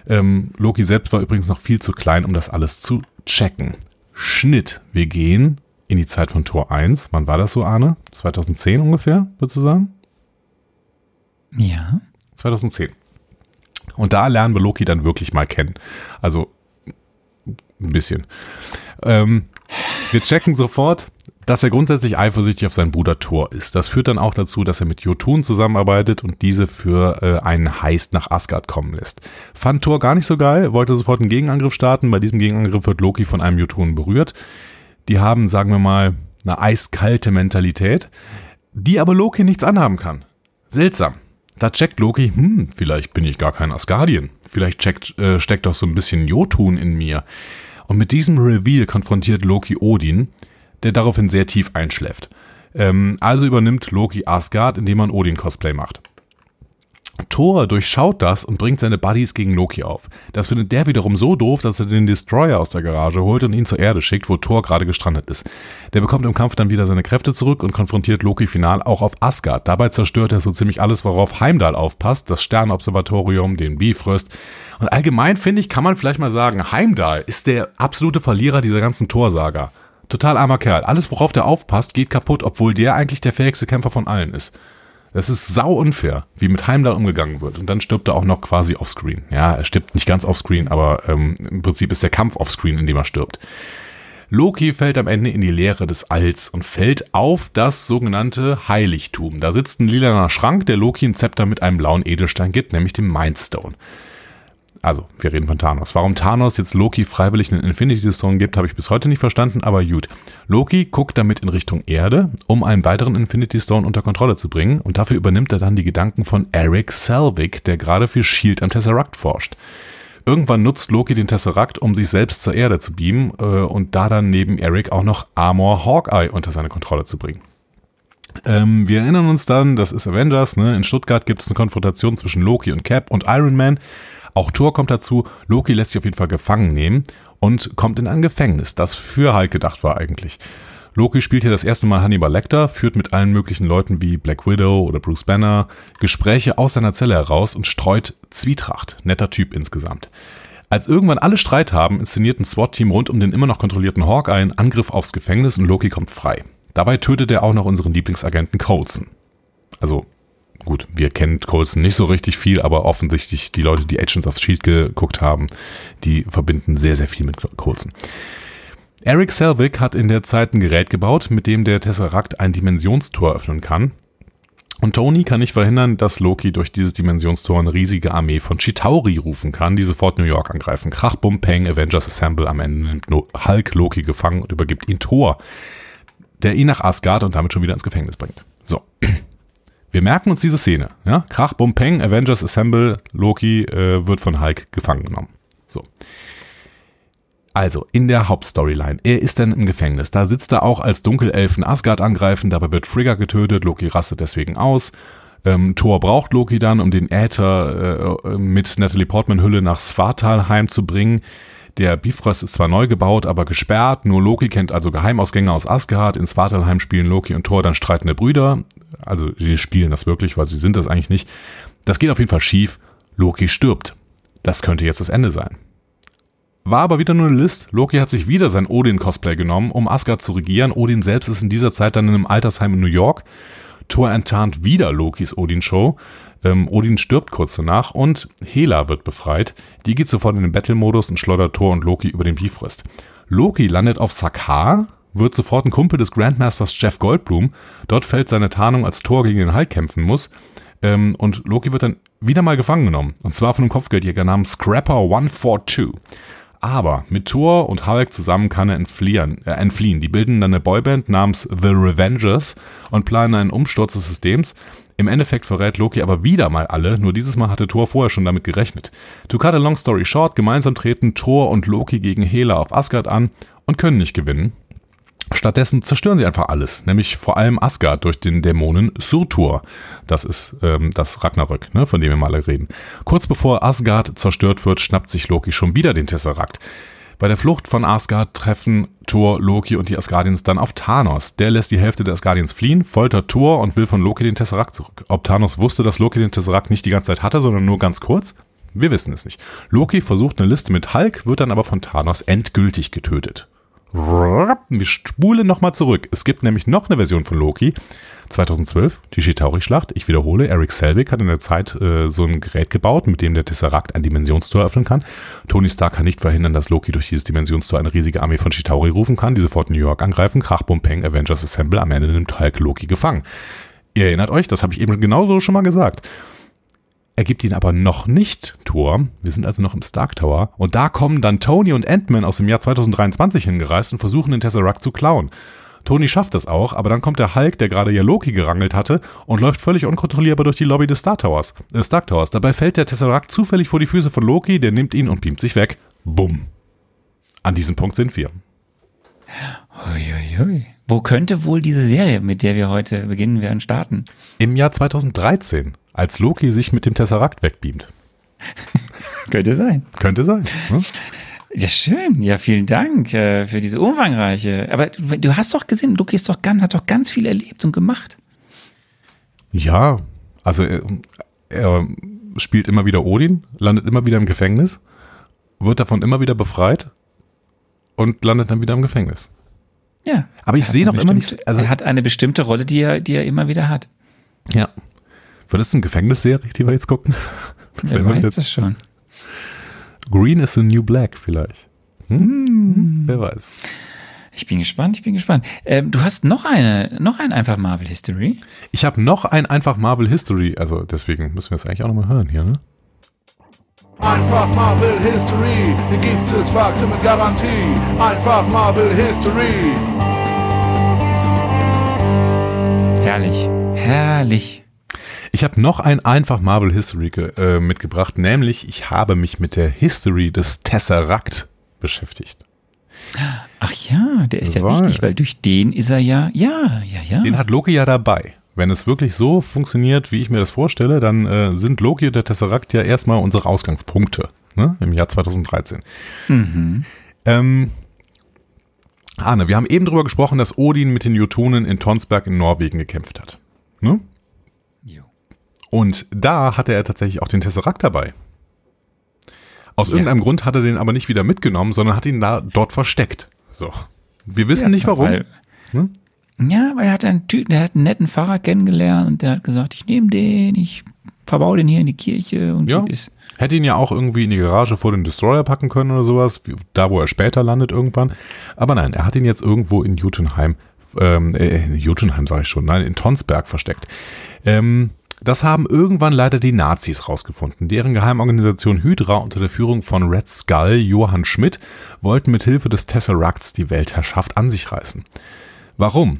Ähm, Loki selbst war übrigens noch viel zu klein, um das alles zu checken. Schnitt. Wir gehen in die Zeit von Tor 1. Wann war das so, Arne? 2010 ungefähr, würdest du sagen? Ja. 2010. Und da lernen wir Loki dann wirklich mal kennen. Also ein bisschen. Ähm, wir checken sofort, dass er grundsätzlich eifersüchtig auf seinen Bruder Thor ist. Das führt dann auch dazu, dass er mit Jotun zusammenarbeitet und diese für äh, einen Heist nach Asgard kommen lässt. Fand Thor gar nicht so geil, wollte sofort einen Gegenangriff starten. Bei diesem Gegenangriff wird Loki von einem Jotun berührt die haben, sagen wir mal, eine eiskalte Mentalität, die aber Loki nichts anhaben kann. Seltsam. Da checkt Loki, hm, vielleicht bin ich gar kein Asgardien. Vielleicht checkt, äh, steckt doch so ein bisschen Jotun in mir. Und mit diesem Reveal konfrontiert Loki Odin, der daraufhin sehr tief einschläft. Ähm, also übernimmt Loki Asgard, indem man Odin-Cosplay macht. Thor durchschaut das und bringt seine Buddies gegen Loki auf. Das findet der wiederum so doof, dass er den Destroyer aus der Garage holt und ihn zur Erde schickt, wo Thor gerade gestrandet ist. Der bekommt im Kampf dann wieder seine Kräfte zurück und konfrontiert Loki final auch auf Asgard. Dabei zerstört er so ziemlich alles, worauf Heimdall aufpasst, das Sternobservatorium, den Bifrost. Und allgemein finde ich, kann man vielleicht mal sagen, Heimdall ist der absolute Verlierer dieser ganzen Thor-Saga. Total armer Kerl. Alles, worauf der aufpasst, geht kaputt, obwohl der eigentlich der fähigste Kämpfer von allen ist. Das ist sau unfair, wie mit Heimdall umgegangen wird. Und dann stirbt er auch noch quasi offscreen. Ja, er stirbt nicht ganz offscreen, aber ähm, im Prinzip ist der Kampf offscreen, in dem er stirbt. Loki fällt am Ende in die Leere des Alls und fällt auf das sogenannte Heiligtum. Da sitzt ein lilaner Schrank, der Loki ein Zepter mit einem blauen Edelstein gibt, nämlich dem Mindstone. Also, wir reden von Thanos. Warum Thanos jetzt Loki freiwillig einen Infinity Stone gibt, habe ich bis heute nicht verstanden, aber gut. Loki guckt damit in Richtung Erde, um einen weiteren Infinity Stone unter Kontrolle zu bringen und dafür übernimmt er dann die Gedanken von Eric Selvig, der gerade für S.H.I.E.L.D. am Tesseract forscht. Irgendwann nutzt Loki den Tesseract, um sich selbst zur Erde zu beamen äh, und da dann neben Eric auch noch Armor Hawkeye unter seine Kontrolle zu bringen. Ähm, wir erinnern uns dann, das ist Avengers, ne? in Stuttgart gibt es eine Konfrontation zwischen Loki und Cap und Iron Man. Auch Thor kommt dazu, Loki lässt sich auf jeden Fall gefangen nehmen und kommt in ein Gefängnis, das für Hulk gedacht war eigentlich. Loki spielt hier das erste Mal Hannibal Lecter, führt mit allen möglichen Leuten wie Black Widow oder Bruce Banner Gespräche aus seiner Zelle heraus und streut Zwietracht. Netter Typ insgesamt. Als irgendwann alle Streit haben, inszeniert ein SWAT-Team rund um den immer noch kontrollierten Hawkeye einen Angriff aufs Gefängnis und Loki kommt frei. Dabei tötet er auch noch unseren Lieblingsagenten Coulson. Also gut, wir kennen Colson nicht so richtig viel, aber offensichtlich die Leute, die Agents of S.H.I.E.L.D. geguckt haben, die verbinden sehr, sehr viel mit Colson. Eric Selvig hat in der Zeit ein Gerät gebaut, mit dem der Tesseract ein Dimensionstor öffnen kann. Und Tony kann nicht verhindern, dass Loki durch dieses Dimensionstor eine riesige Armee von Chitauri rufen kann, die sofort New York angreifen. Krach, Bum, Peng, Avengers Assemble. Am Ende nimmt Hulk Loki gefangen und übergibt ihn Thor, der ihn nach Asgard und damit schon wieder ins Gefängnis bringt. Wir merken uns diese Szene. Ja? Krach, Bum, Peng, Avengers Assemble, Loki äh, wird von Hulk gefangen genommen. So. Also, in der Hauptstoryline. Er ist dann im Gefängnis. Da sitzt er auch als Dunkelelfen Asgard angreifen. Dabei wird Frigga getötet. Loki rastet deswegen aus. Ähm, Thor braucht Loki dann, um den Äther äh, mit Natalie Portman Hülle nach Svartalheim zu bringen. Der Bifrost ist zwar neu gebaut, aber gesperrt. Nur Loki kennt also Geheimausgänge aus Asgard. In Svartalheim spielen Loki und Thor dann streitende Brüder. Also, sie spielen das wirklich, weil sie sind das eigentlich nicht. Das geht auf jeden Fall schief. Loki stirbt. Das könnte jetzt das Ende sein. War aber wieder nur eine List. Loki hat sich wieder sein Odin-Cosplay genommen, um Asgard zu regieren. Odin selbst ist in dieser Zeit dann in einem Altersheim in New York. Thor enttarnt wieder Lokis Odin-Show. Ähm, Odin stirbt kurz danach und Hela wird befreit. Die geht sofort in den Battle-Modus und schleudert Thor und Loki über den Bifrost. Loki landet auf Sakaar, wird sofort ein Kumpel des Grandmasters Jeff Goldblum. Dort fällt seine Tarnung, als Thor gegen den Hulk kämpfen muss. Ähm, und Loki wird dann wieder mal gefangen genommen. Und zwar von einem Kopfgeldjäger namens Scrapper 142. Aber mit Thor und Hulk zusammen kann er entfliehen, äh, entfliehen. Die bilden dann eine Boyband namens The Revengers und planen einen Umsturz des Systems. Im Endeffekt verrät Loki aber wieder mal alle, nur dieses Mal hatte Thor vorher schon damit gerechnet. To cut a long story short, gemeinsam treten Thor und Loki gegen Hela auf Asgard an und können nicht gewinnen. Stattdessen zerstören sie einfach alles, nämlich vor allem Asgard durch den Dämonen Surtur. Das ist ähm, das Ragnarök, ne, von dem wir mal reden. Kurz bevor Asgard zerstört wird, schnappt sich Loki schon wieder den Tesseract. Bei der Flucht von Asgard treffen Thor, Loki und die Asgardians dann auf Thanos. Der lässt die Hälfte der Asgardians fliehen, foltert Thor und will von Loki den Tesseract zurück. Ob Thanos wusste, dass Loki den Tesseract nicht die ganze Zeit hatte, sondern nur ganz kurz? Wir wissen es nicht. Loki versucht eine Liste mit Hulk, wird dann aber von Thanos endgültig getötet. Wir spulen nochmal zurück. Es gibt nämlich noch eine Version von Loki. 2012, die Chitauri-Schlacht. Ich wiederhole, Eric Selvig hat in der Zeit äh, so ein Gerät gebaut, mit dem der Tesseract ein Dimensionstor öffnen kann. Tony Stark kann nicht verhindern, dass Loki durch dieses Dimensionstor eine riesige Armee von Chitauri rufen kann, die sofort New York angreifen. Krach, Bum, Peng, Avengers Assemble. Am Ende nimmt Hulk Loki gefangen. Ihr erinnert euch, das habe ich eben genauso schon mal gesagt. Er gibt ihn aber noch nicht Tor. Wir sind also noch im Stark Tower. Und da kommen dann Tony und Ant-Man aus dem Jahr 2023 hingereist und versuchen den Tesseract zu klauen. Tony schafft das auch, aber dann kommt der Hulk, der gerade ja Loki gerangelt hatte, und läuft völlig unkontrollierbar durch die Lobby des Star Towers. Äh, Stark Towers. Dabei fällt der Tesseract zufällig vor die Füße von Loki, der nimmt ihn und beamt sich weg. Bumm. An diesem Punkt sind wir. Uiuiui. Wo könnte wohl diese Serie, mit der wir heute beginnen werden, starten? Im Jahr 2013 als Loki sich mit dem Tesseract wegbeamt. Könnte sein. Könnte sein. Hm? Ja, schön. Ja, vielen Dank äh, für diese umfangreiche. Aber du, du, hast doch gesehen, Loki ist doch ganz, hat doch ganz viel erlebt und gemacht. Ja, also er, er spielt immer wieder Odin, landet immer wieder im Gefängnis, wird davon immer wieder befreit und landet dann wieder im Gefängnis. Ja. Aber ich sehe noch immer nicht. Also er hat eine bestimmte Rolle, die er, die er immer wieder hat. Ja. Wird das eine Gefängnisserie, die wir jetzt gucken? Wer weiß jetzt? das schon. Green is the New Black vielleicht. Hm? Hm. Wer weiß. Ich bin gespannt, ich bin gespannt. Ähm, du hast noch eine, noch ein einfach Marvel History. Ich habe noch ein einfach Marvel History, also deswegen müssen wir es eigentlich auch nochmal hören hier, ne? Einfach Marvel History, hier gibt es Fakten mit Garantie. Einfach Marvel History. Herrlich, herrlich. Ich habe noch ein einfach Marvel History äh, mitgebracht, nämlich ich habe mich mit der History des Tesseract beschäftigt. Ach ja, der ist ja weil, wichtig, weil durch den ist er ja, ja, ja, ja. Den hat Loki ja dabei. Wenn es wirklich so funktioniert, wie ich mir das vorstelle, dann äh, sind Loki und der Tesseract ja erstmal unsere Ausgangspunkte ne, im Jahr 2013. Mhm. Ähm, Arne, wir haben eben darüber gesprochen, dass Odin mit den Jotunen in Tonsberg in Norwegen gekämpft hat. Ne? Und da hatte er tatsächlich auch den Tesseract dabei. Aus ja. irgendeinem Grund hat er den aber nicht wieder mitgenommen, sondern hat ihn da dort versteckt. So. Wir wissen ja, nicht warum. Weil, hm? Ja, weil er hat einen Typen, der hat einen netten Pfarrer kennengelernt und der hat gesagt, ich nehme den, ich verbaue den hier in die Kirche und ja. ist. Hätte ihn ja auch irgendwie in die Garage vor den Destroyer packen können oder sowas, da wo er später landet irgendwann. Aber nein, er hat ihn jetzt irgendwo in Jotunheim, ähm, äh, in Jotunheim sage ich schon, nein, in Tonsberg versteckt. Ähm, das haben irgendwann leider die Nazis rausgefunden. Deren Geheimorganisation Hydra unter der Führung von Red Skull Johann Schmidt wollten mit Hilfe des Tesseracts die Weltherrschaft an sich reißen. Warum?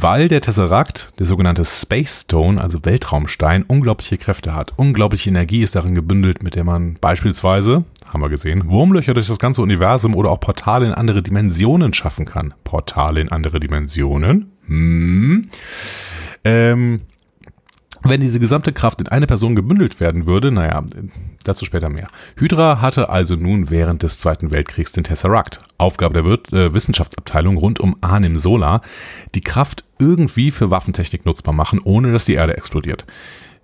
Weil der Tesseract, der sogenannte Space Stone, also Weltraumstein, unglaubliche Kräfte hat. Unglaubliche Energie ist darin gebündelt, mit der man beispielsweise, haben wir gesehen, Wurmlöcher durch das ganze Universum oder auch Portale in andere Dimensionen schaffen kann. Portale in andere Dimensionen? Hm. Ähm, wenn diese gesamte Kraft in eine Person gebündelt werden würde, naja, dazu später mehr. Hydra hatte also nun während des Zweiten Weltkriegs den Tesseract. Aufgabe der Wir äh, Wissenschaftsabteilung rund um Arnim Solar, die Kraft irgendwie für Waffentechnik nutzbar machen, ohne dass die Erde explodiert.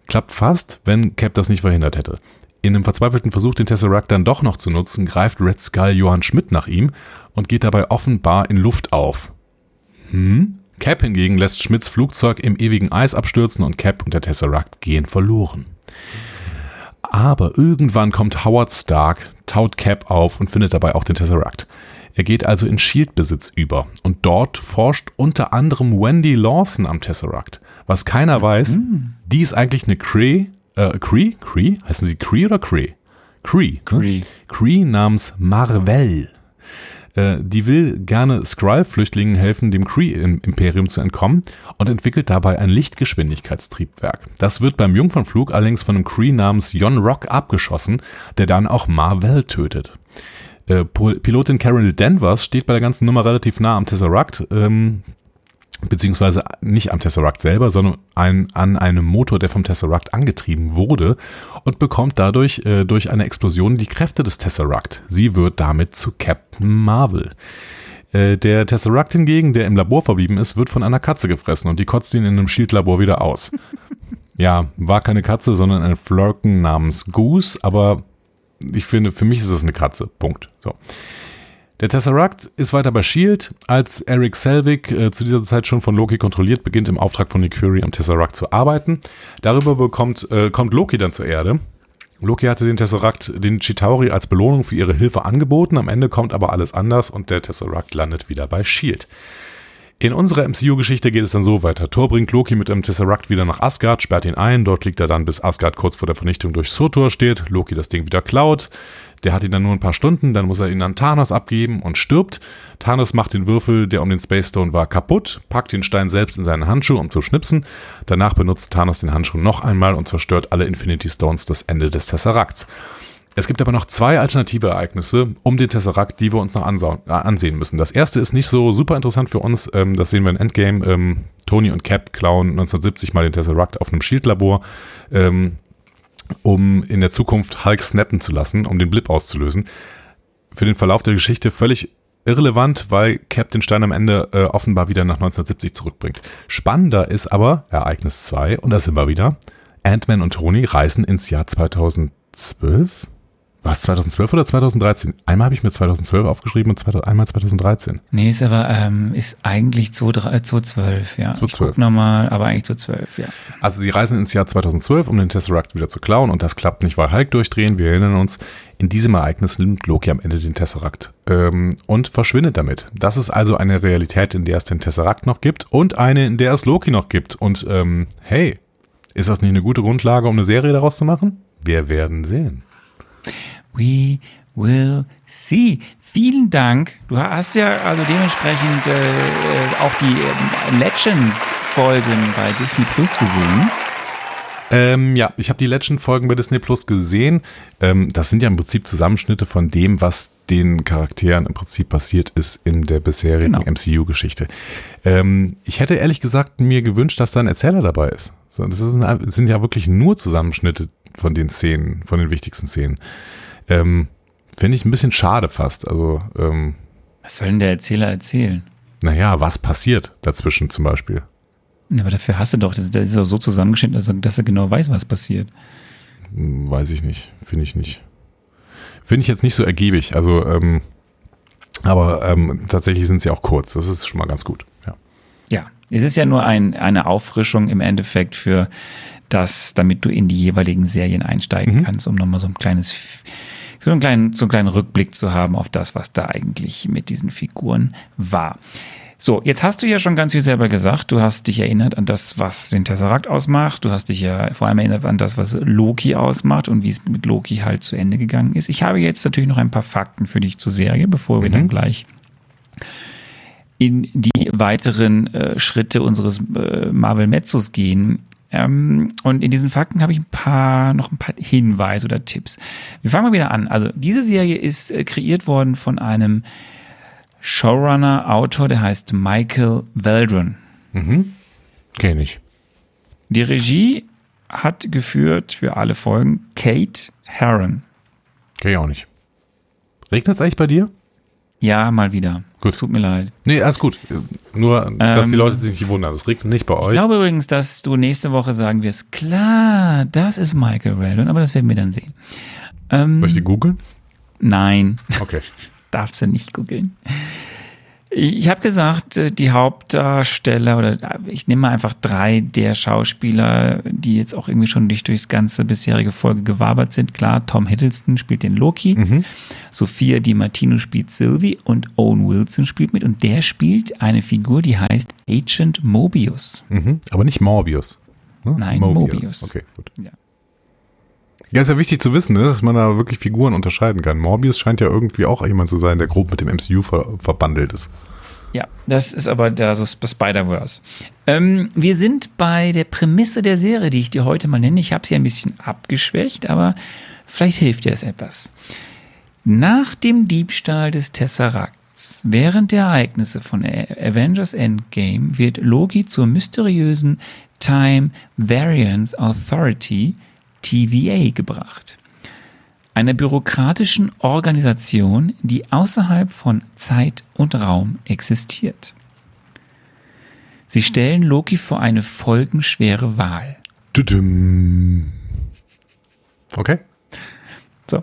Klappt fast, wenn Cap das nicht verhindert hätte. In einem verzweifelten Versuch, den Tesseract dann doch noch zu nutzen, greift Red Skull Johann Schmidt nach ihm und geht dabei offenbar in Luft auf. Hm? Cap hingegen lässt Schmidts Flugzeug im ewigen Eis abstürzen und Cap und der Tesseract gehen verloren. Aber irgendwann kommt Howard Stark, taut Cap auf und findet dabei auch den Tesseract. Er geht also in Shield-Besitz über und dort forscht unter anderem Wendy Lawson am Tesseract. Was keiner weiß, mhm. die ist eigentlich eine Cree, äh, Cree? Cree? Heißen sie Cree oder Cree? Cree. Cree. Cree namens Marvel. Äh, die will gerne Skrull-Flüchtlingen helfen, dem Kree-Imperium zu entkommen und entwickelt dabei ein Lichtgeschwindigkeitstriebwerk. Das wird beim Jungfernflug allerdings von einem Kree namens Jon Rock abgeschossen, der dann auch Marvel tötet. Äh, Pilotin Carol Danvers steht bei der ganzen Nummer relativ nah am Tesseract. Ähm, beziehungsweise nicht am Tesseract selber, sondern ein, an einem Motor, der vom Tesseract angetrieben wurde und bekommt dadurch äh, durch eine Explosion die Kräfte des Tesseract. Sie wird damit zu Captain Marvel. Äh, der Tesseract hingegen, der im Labor verblieben ist, wird von einer Katze gefressen und die kotzt ihn in einem Shield-Labor wieder aus. ja, war keine Katze, sondern ein Flirken namens Goose, aber ich finde, für mich ist es eine Katze. Punkt. So. Der Tesseract ist weiter bei S.H.I.E.L.D., als Eric Selvig, äh, zu dieser Zeit schon von Loki kontrolliert, beginnt im Auftrag von Nick Fury am Tesseract zu arbeiten. Darüber bekommt, äh, kommt Loki dann zur Erde. Loki hatte den Tesseract, den Chitauri als Belohnung für ihre Hilfe angeboten, am Ende kommt aber alles anders und der Tesseract landet wieder bei S.H.I.E.L.D. In unserer MCU-Geschichte geht es dann so weiter. Thor bringt Loki mit einem Tesseract wieder nach Asgard, sperrt ihn ein, dort liegt er dann, bis Asgard kurz vor der Vernichtung durch Surtur steht, Loki das Ding wieder klaut, der hat ihn dann nur ein paar Stunden, dann muss er ihn an Thanos abgeben und stirbt. Thanos macht den Würfel, der um den Space Stone war, kaputt, packt den Stein selbst in seinen Handschuh, um zu schnipsen. Danach benutzt Thanos den Handschuh noch einmal und zerstört alle Infinity Stones das Ende des Tesseracts. Es gibt aber noch zwei alternative Ereignisse um den Tesseract, die wir uns noch äh, ansehen müssen. Das erste ist nicht so super interessant für uns. Ähm, das sehen wir in Endgame. Ähm, Tony und Cap klauen 1970 mal den Tesseract auf einem Shield-Labor. Ähm, um in der Zukunft Hulk snappen zu lassen, um den Blip auszulösen. Für den Verlauf der Geschichte völlig irrelevant, weil Cap den Stein am Ende äh, offenbar wieder nach 1970 zurückbringt. Spannender ist aber Ereignis 2, und da sind wir wieder. Ant-Man und Tony reisen ins Jahr 2012 war es 2012 oder 2013? Einmal habe ich mir 2012 aufgeschrieben und einmal 2013. Nee, ist aber ähm, ist eigentlich 2012, ja. 2012. nochmal, aber eigentlich 2012, ja. Also sie reisen ins Jahr 2012, um den Tesseract wieder zu klauen und das klappt nicht, weil Hulk durchdrehen. Wir erinnern uns, in diesem Ereignis nimmt Loki am Ende den Tesseract ähm, und verschwindet damit. Das ist also eine Realität, in der es den Tesseract noch gibt und eine, in der es Loki noch gibt. Und ähm, hey, ist das nicht eine gute Grundlage, um eine Serie daraus zu machen? Wir werden sehen. We will see. Vielen Dank. Du hast ja also dementsprechend äh, äh auch die äh, Legend-Folgen bei Disney Plus gesehen. Ähm, ja, ich habe die Legend-Folgen bei Disney Plus gesehen. Ähm, das sind ja im Prinzip Zusammenschnitte von dem, was den Charakteren im Prinzip passiert ist in der bisherigen genau. MCU-Geschichte. Ähm, ich hätte ehrlich gesagt mir gewünscht, dass da ein Erzähler dabei ist. So, das, ist ein, das sind ja wirklich nur Zusammenschnitte von den Szenen, von den wichtigsten Szenen. Ähm, Finde ich ein bisschen schade fast. Also, ähm, was soll denn der Erzähler erzählen? Naja, was passiert dazwischen zum Beispiel? Aber dafür hast du doch, das, ist auch so zusammengeschnitten, dass er, dass er genau weiß, was passiert. Hm, weiß ich nicht, finde ich nicht. Finde ich jetzt nicht so ergiebig. Also, ähm, aber ähm, tatsächlich sind sie auch kurz. Das ist schon mal ganz gut. Ja. Ja, es ist ja nur ein, eine Auffrischung im Endeffekt für das, damit du in die jeweiligen Serien einsteigen mhm. kannst, um nochmal so ein kleines so einen kleinen, so einen kleinen Rückblick zu haben auf das, was da eigentlich mit diesen Figuren war. So, jetzt hast du ja schon ganz viel selber gesagt. Du hast dich erinnert an das, was den Tesseract ausmacht. Du hast dich ja vor allem erinnert an das, was Loki ausmacht und wie es mit Loki halt zu Ende gegangen ist. Ich habe jetzt natürlich noch ein paar Fakten für dich zur Serie, bevor wir mhm. dann gleich in die weiteren äh, Schritte unseres äh, Marvel Mezzos gehen. Ähm, und in diesen Fakten habe ich ein paar, noch ein paar Hinweise oder Tipps. Wir fangen mal wieder an. Also diese Serie ist äh, kreiert worden von einem Showrunner, Autor, der heißt Michael Veldron. Mhm. Kenne ich. Die Regie hat geführt für alle Folgen Kate Herron. Kenn ich auch nicht. Regnet es eigentlich bei dir? Ja, mal wieder. Gut. Es tut mir leid. Nee, alles gut. Nur, dass ähm, die Leute sich nicht wundern. Es regnet nicht bei euch. Ich glaube übrigens, dass du nächste Woche sagen wirst, klar, das ist Michael Weldon, aber das werden wir dann sehen. Ähm, Soll ich die googeln? Nein. Okay. Darfst du nicht googeln. Ich habe gesagt, äh, die Hauptdarsteller oder äh, ich nehme mal einfach drei der Schauspieler, die jetzt auch irgendwie schon durch durchs ganze bisherige Folge gewabert sind. Klar, Tom Hiddleston spielt den Loki, mhm. Sophia Di Martino spielt Sylvie und Owen Wilson spielt mit und der spielt eine Figur, die heißt Agent Mobius. Mhm. Aber nicht Morbius. Ne? Nein, Mobius. Mobius. Okay, gut. Ja. Ja, ist ja wichtig zu wissen, ne, dass man da wirklich Figuren unterscheiden kann. Morbius scheint ja irgendwie auch jemand zu sein, der grob mit dem MCU ver verbandelt ist. Ja, das ist aber der so Spider-Verse. Ähm, wir sind bei der Prämisse der Serie, die ich dir heute mal nenne. Ich habe sie ein bisschen abgeschwächt, aber vielleicht hilft dir das etwas. Nach dem Diebstahl des Tesseracts, während der Ereignisse von Avengers Endgame, wird Loki zur mysteriösen Time Variance Authority TVA gebracht. Einer bürokratischen Organisation, die außerhalb von Zeit und Raum existiert. Sie stellen Loki vor eine folgenschwere Wahl. Okay. So.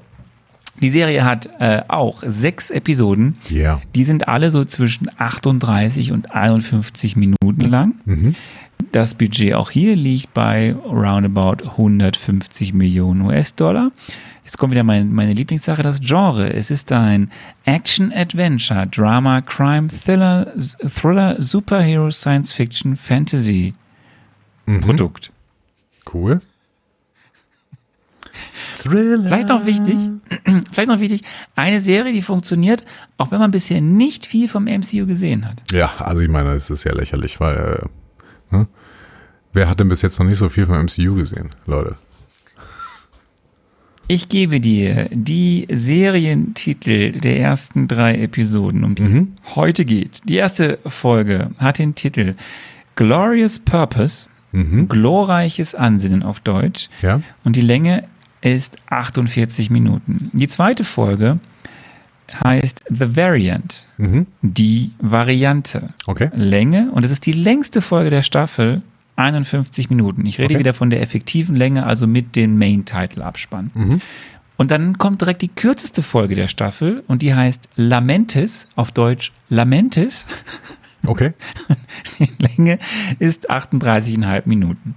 Die Serie hat äh, auch sechs Episoden. Ja. Yeah. Die sind alle so zwischen 38 und 51 Minuten lang. Mhm. Das Budget auch hier liegt bei roundabout 150 Millionen US-Dollar. Jetzt kommt wieder mein, meine Lieblingssache, das Genre. Es ist ein Action-Adventure, Drama, Crime, Thriller, Thriller, Superhero, Science Fiction, Fantasy mhm. Produkt. Cool. Thriller. Vielleicht noch wichtig, vielleicht noch wichtig, eine Serie, die funktioniert, auch wenn man bisher nicht viel vom MCU gesehen hat. Ja, also ich meine, es ist ja lächerlich, weil äh, hm? Wer hat denn bis jetzt noch nicht so viel vom MCU gesehen, Leute? Ich gebe dir die Serientitel der ersten drei Episoden, um die mhm. es heute geht. Die erste Folge hat den Titel Glorious Purpose, mhm. glorreiches Ansinnen auf Deutsch. Ja. Und die Länge ist 48 Minuten. Die zweite Folge heißt The Variant, mhm. die Variante. Okay. Länge, und es ist die längste Folge der Staffel, 51 Minuten. Ich rede okay. wieder von der effektiven Länge, also mit dem Main-Title-Abspann. Mhm. Und dann kommt direkt die kürzeste Folge der Staffel und die heißt Lamentis, auf Deutsch Lamentis. Okay. Die Länge ist 38,5 Minuten.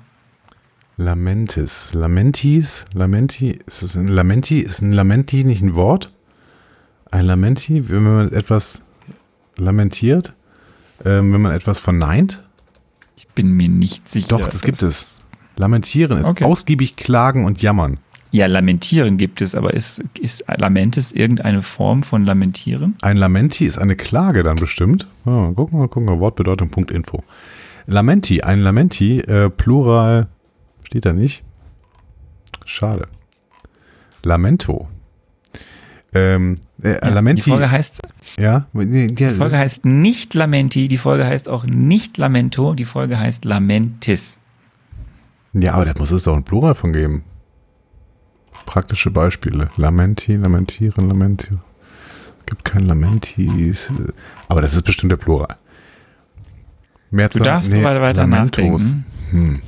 Lamentis. Lamentis? Lamenti? Ist es ein Lamenti? Ist ein Lamenti nicht ein Wort? Ein Lamenti, wenn man etwas lamentiert, ähm, wenn man etwas verneint? Ich bin mir nicht sicher. Doch, das gibt es. Lamentieren ist okay. ausgiebig klagen und jammern. Ja, Lamentieren gibt es, aber ist, ist Lamentes irgendeine Form von Lamentieren? Ein Lamenti ist eine Klage dann bestimmt. Oh, gucken wir, gucken wir, Wortbedeutung.info. Lamenti, ein Lamenti, äh, Plural, steht da nicht. Schade. Lamento. Ähm, äh, ja, Lamenti. Die Folge heißt. Ja, die Folge heißt nicht Lamenti, die Folge heißt auch nicht Lamento, die Folge heißt Lamentis. Ja, aber da muss es doch ein Plural von geben. Praktische Beispiele. Lamenti, lamentieren, lamentieren. Gibt kein Lamentis. Aber das ist bestimmt der Plural. Mehrzahl, du darfst nee, weiter Lamentos. nachdenken. Hm.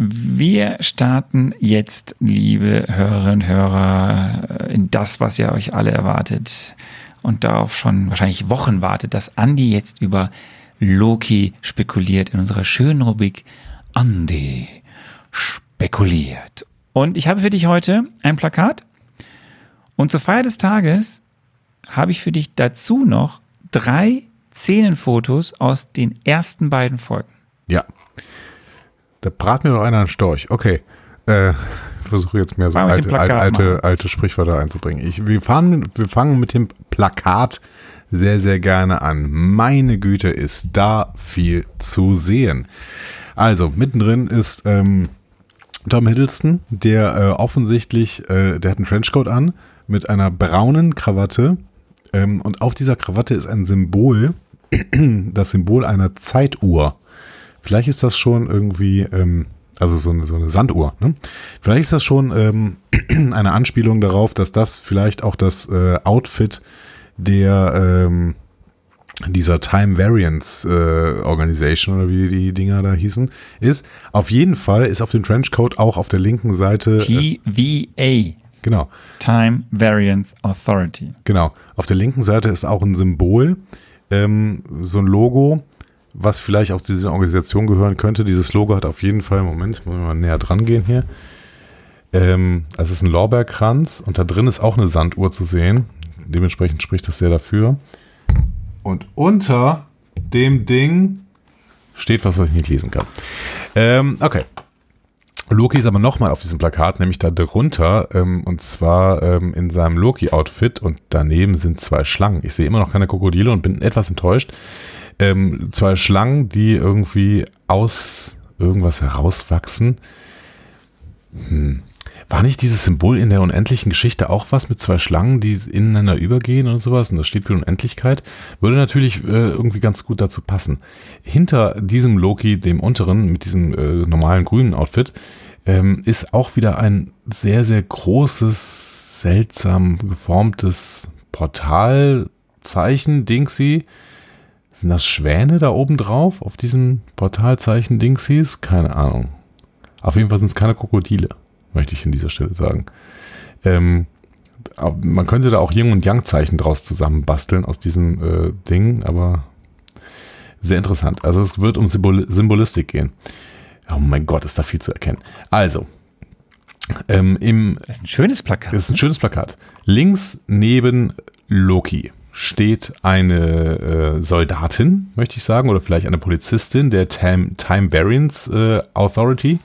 Wir starten jetzt, liebe Hörerinnen und Hörer, in das, was ihr euch alle erwartet und darauf schon wahrscheinlich Wochen wartet, dass Andi jetzt über Loki spekuliert in unserer schönen Rubrik Andi spekuliert. Und ich habe für dich heute ein Plakat und zur Feier des Tages habe ich für dich dazu noch drei Szenenfotos aus den ersten beiden Folgen. Ja, da brat mir doch einer einen Storch. Okay. Äh, versuche jetzt mehr so alte, alte, alte, alte, Sprichwörter einzubringen. Ich, wir, fahren, wir fangen mit dem Plakat sehr, sehr gerne an. Meine Güte, ist da viel zu sehen. Also, mittendrin ist ähm, Tom Hiddleston, der äh, offensichtlich, äh, der hat einen Trenchcoat an mit einer braunen Krawatte ähm, und auf dieser Krawatte ist ein Symbol, das Symbol einer Zeituhr. Vielleicht ist das schon irgendwie, ähm, also so eine, so eine Sanduhr. Ne? Vielleicht ist das schon ähm, eine Anspielung darauf, dass das vielleicht auch das äh, Outfit der ähm, dieser Time Variance äh, Organization oder wie die Dinger da hießen, ist. Auf jeden Fall ist auf dem Trenchcoat auch auf der linken Seite äh, TVA. Genau. Time Variance Authority. Genau. Auf der linken Seite ist auch ein Symbol, ähm, so ein Logo, was vielleicht auch zu dieser Organisation gehören könnte. Dieses Logo hat auf jeden Fall, Moment, muss ich mal näher dran gehen hier. Ähm, es ist ein Lorbeerkranz und da drin ist auch eine Sanduhr zu sehen. Dementsprechend spricht das sehr dafür. Und unter dem Ding steht was, was ich nicht lesen kann. Ähm, okay. Loki ist aber nochmal auf diesem Plakat, nämlich da drunter, ähm, und zwar ähm, in seinem Loki-Outfit und daneben sind zwei Schlangen. Ich sehe immer noch keine Krokodile und bin etwas enttäuscht. Ähm, zwei Schlangen, die irgendwie aus irgendwas herauswachsen. Hm. War nicht dieses Symbol in der unendlichen Geschichte auch was mit zwei Schlangen, die ineinander übergehen und sowas? Und das steht für Unendlichkeit. Würde natürlich äh, irgendwie ganz gut dazu passen. Hinter diesem Loki, dem unteren, mit diesem äh, normalen grünen Outfit, ähm, ist auch wieder ein sehr, sehr großes, seltsam geformtes Portalzeichen, Dingsy. Sind das Schwäne da oben drauf auf diesem Portalzeichen Dingsies? Keine Ahnung. Auf jeden Fall sind es keine Krokodile möchte ich an dieser Stelle sagen. Ähm, man könnte da auch Yin- und Yang-Zeichen draus zusammenbasteln aus diesem äh, Ding, aber sehr interessant. Also es wird um Symbol Symbolistik gehen. Oh mein Gott, ist da viel zu erkennen. Also, ähm, im, das ist ein schönes Plakat. Das ist ein ne? schönes Plakat. Links neben Loki steht eine äh, Soldatin, möchte ich sagen, oder vielleicht eine Polizistin der Time, Time Variance äh, Authority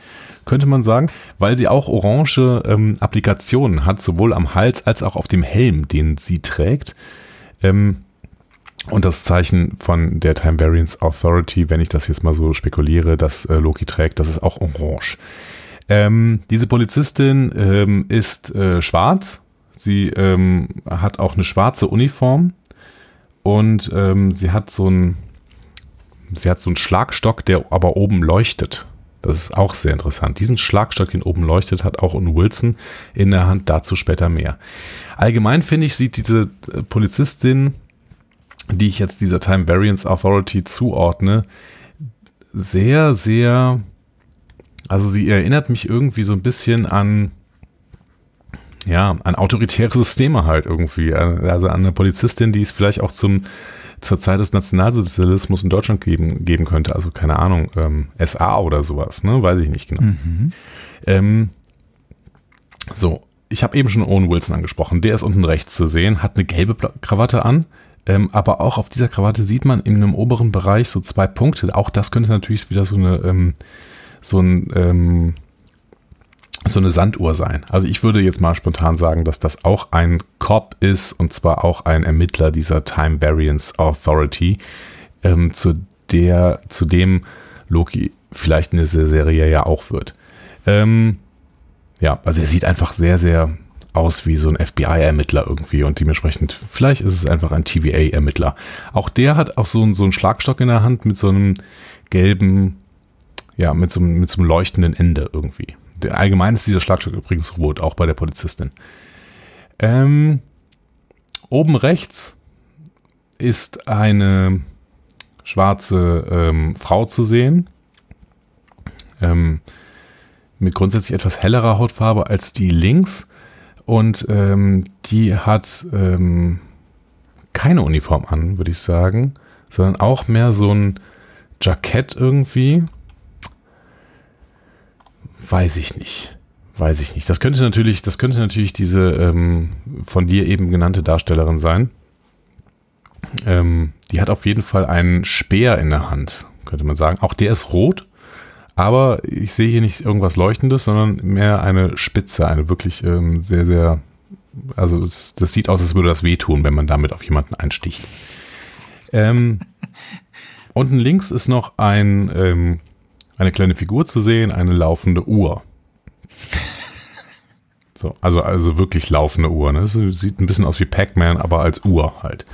könnte man sagen, weil sie auch orange ähm, Applikationen hat, sowohl am Hals als auch auf dem Helm, den sie trägt. Ähm, und das Zeichen von der Time Variance Authority, wenn ich das jetzt mal so spekuliere, dass äh, Loki trägt, das ist auch orange. Ähm, diese Polizistin ähm, ist äh, schwarz. Sie ähm, hat auch eine schwarze Uniform und ähm, sie hat so ein sie hat so einen Schlagstock, der aber oben leuchtet. Das ist auch sehr interessant. Diesen Schlagstock, den oben leuchtet, hat auch ein Wilson in der Hand. Dazu später mehr. Allgemein finde ich, sieht diese äh, Polizistin, die ich jetzt dieser Time Variance Authority zuordne, sehr, sehr, also sie erinnert mich irgendwie so ein bisschen an, ja, an autoritäre Systeme halt irgendwie. Also an eine Polizistin, die es vielleicht auch zum zur Zeit des Nationalsozialismus in Deutschland geben, geben könnte. Also keine Ahnung, ähm, SA oder sowas, ne? Weiß ich nicht genau. Mhm. Ähm, so, ich habe eben schon Owen Wilson angesprochen. Der ist unten rechts zu sehen, hat eine gelbe Krawatte an. Ähm, aber auch auf dieser Krawatte sieht man in einem oberen Bereich so zwei Punkte. Auch das könnte natürlich wieder so eine ähm, so ein ähm, so eine Sanduhr sein. Also ich würde jetzt mal spontan sagen, dass das auch ein Cop ist und zwar auch ein Ermittler dieser Time Variance Authority, ähm, zu der, zu dem Loki vielleicht in dieser Serie ja auch wird. Ähm, ja, also er sieht einfach sehr, sehr aus wie so ein FBI-Ermittler irgendwie und dementsprechend, vielleicht ist es einfach ein TVA-Ermittler. Auch der hat auch so, so einen Schlagstock in der Hand mit so einem gelben, ja, mit so, mit so einem leuchtenden Ende irgendwie allgemein ist dieser Schlagstock übrigens rot, auch bei der Polizistin. Ähm, oben rechts ist eine schwarze ähm, Frau zu sehen. Ähm, mit grundsätzlich etwas hellerer Hautfarbe als die links. Und ähm, die hat ähm, keine Uniform an, würde ich sagen, sondern auch mehr so ein Jackett irgendwie. Weiß ich nicht. Weiß ich nicht. Das könnte natürlich, das könnte natürlich diese ähm, von dir eben genannte Darstellerin sein. Ähm, die hat auf jeden Fall einen Speer in der Hand, könnte man sagen. Auch der ist rot, aber ich sehe hier nicht irgendwas Leuchtendes, sondern mehr eine Spitze, eine wirklich ähm, sehr, sehr, also das, das, sieht aus, als würde das wehtun, wenn man damit auf jemanden einsticht. Ähm, unten links ist noch ein ähm, eine kleine Figur zu sehen, eine laufende Uhr. So, also, also wirklich laufende Uhr. Ne? Das sieht ein bisschen aus wie Pac-Man, aber als Uhr halt.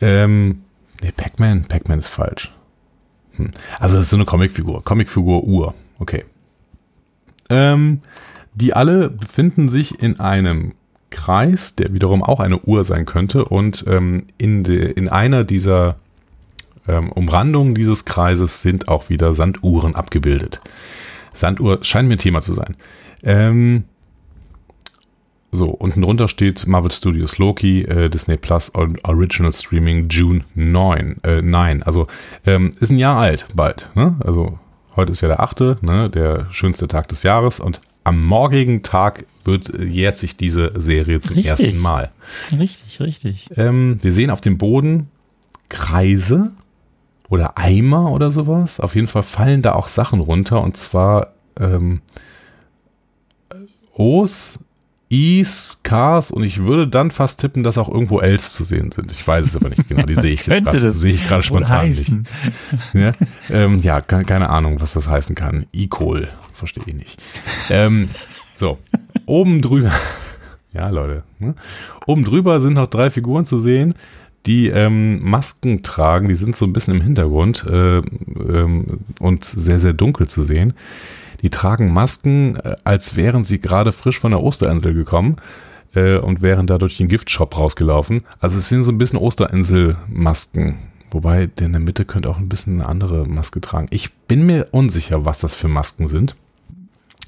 Ähm, nee, Pac-Man, Pac-Man ist falsch. Hm. Also das ist so eine Comicfigur. Comicfigur Uhr. Okay. Ähm, die alle befinden sich in einem Kreis, der wiederum auch eine Uhr sein könnte. Und ähm, in, de, in einer dieser ähm, Umrandungen dieses Kreises sind auch wieder Sanduhren abgebildet. Sanduhr scheint mir ein Thema zu sein. Ähm, so, unten drunter steht Marvel Studios Loki, äh, Disney Plus Original Streaming June 9. Äh, 9. Also ähm, ist ein Jahr alt bald. Ne? Also heute ist ja der 8., ne? der schönste Tag des Jahres. Und am morgigen Tag wird, äh, jährt sich diese Serie zum richtig. ersten Mal. Richtig, richtig. Ähm, wir sehen auf dem Boden Kreise oder Eimer oder sowas. Auf jeden Fall fallen da auch Sachen runter. Und zwar ähm, O's Is, Ks und ich würde dann fast tippen, dass auch irgendwo Ls zu sehen sind. Ich weiß es aber nicht genau. Die sehe ich gerade sehe ich gerade spontan heißen? nicht. Ja, ähm, ja keine Ahnung, was das heißen kann. E-Kohl, verstehe ich nicht. Ähm, so, oben drüber, ja Leute, ne? oben drüber sind noch drei Figuren zu sehen, die ähm, Masken tragen. Die sind so ein bisschen im Hintergrund äh, ähm, und sehr, sehr dunkel zu sehen. Die tragen Masken, äh, als wären sie gerade frisch von der Osterinsel gekommen äh, und wären da durch den Giftshop rausgelaufen. Also es sind so ein bisschen Osterinsel-Masken. Wobei der in der Mitte könnte auch ein bisschen eine andere Maske tragen. Ich bin mir unsicher, was das für Masken sind.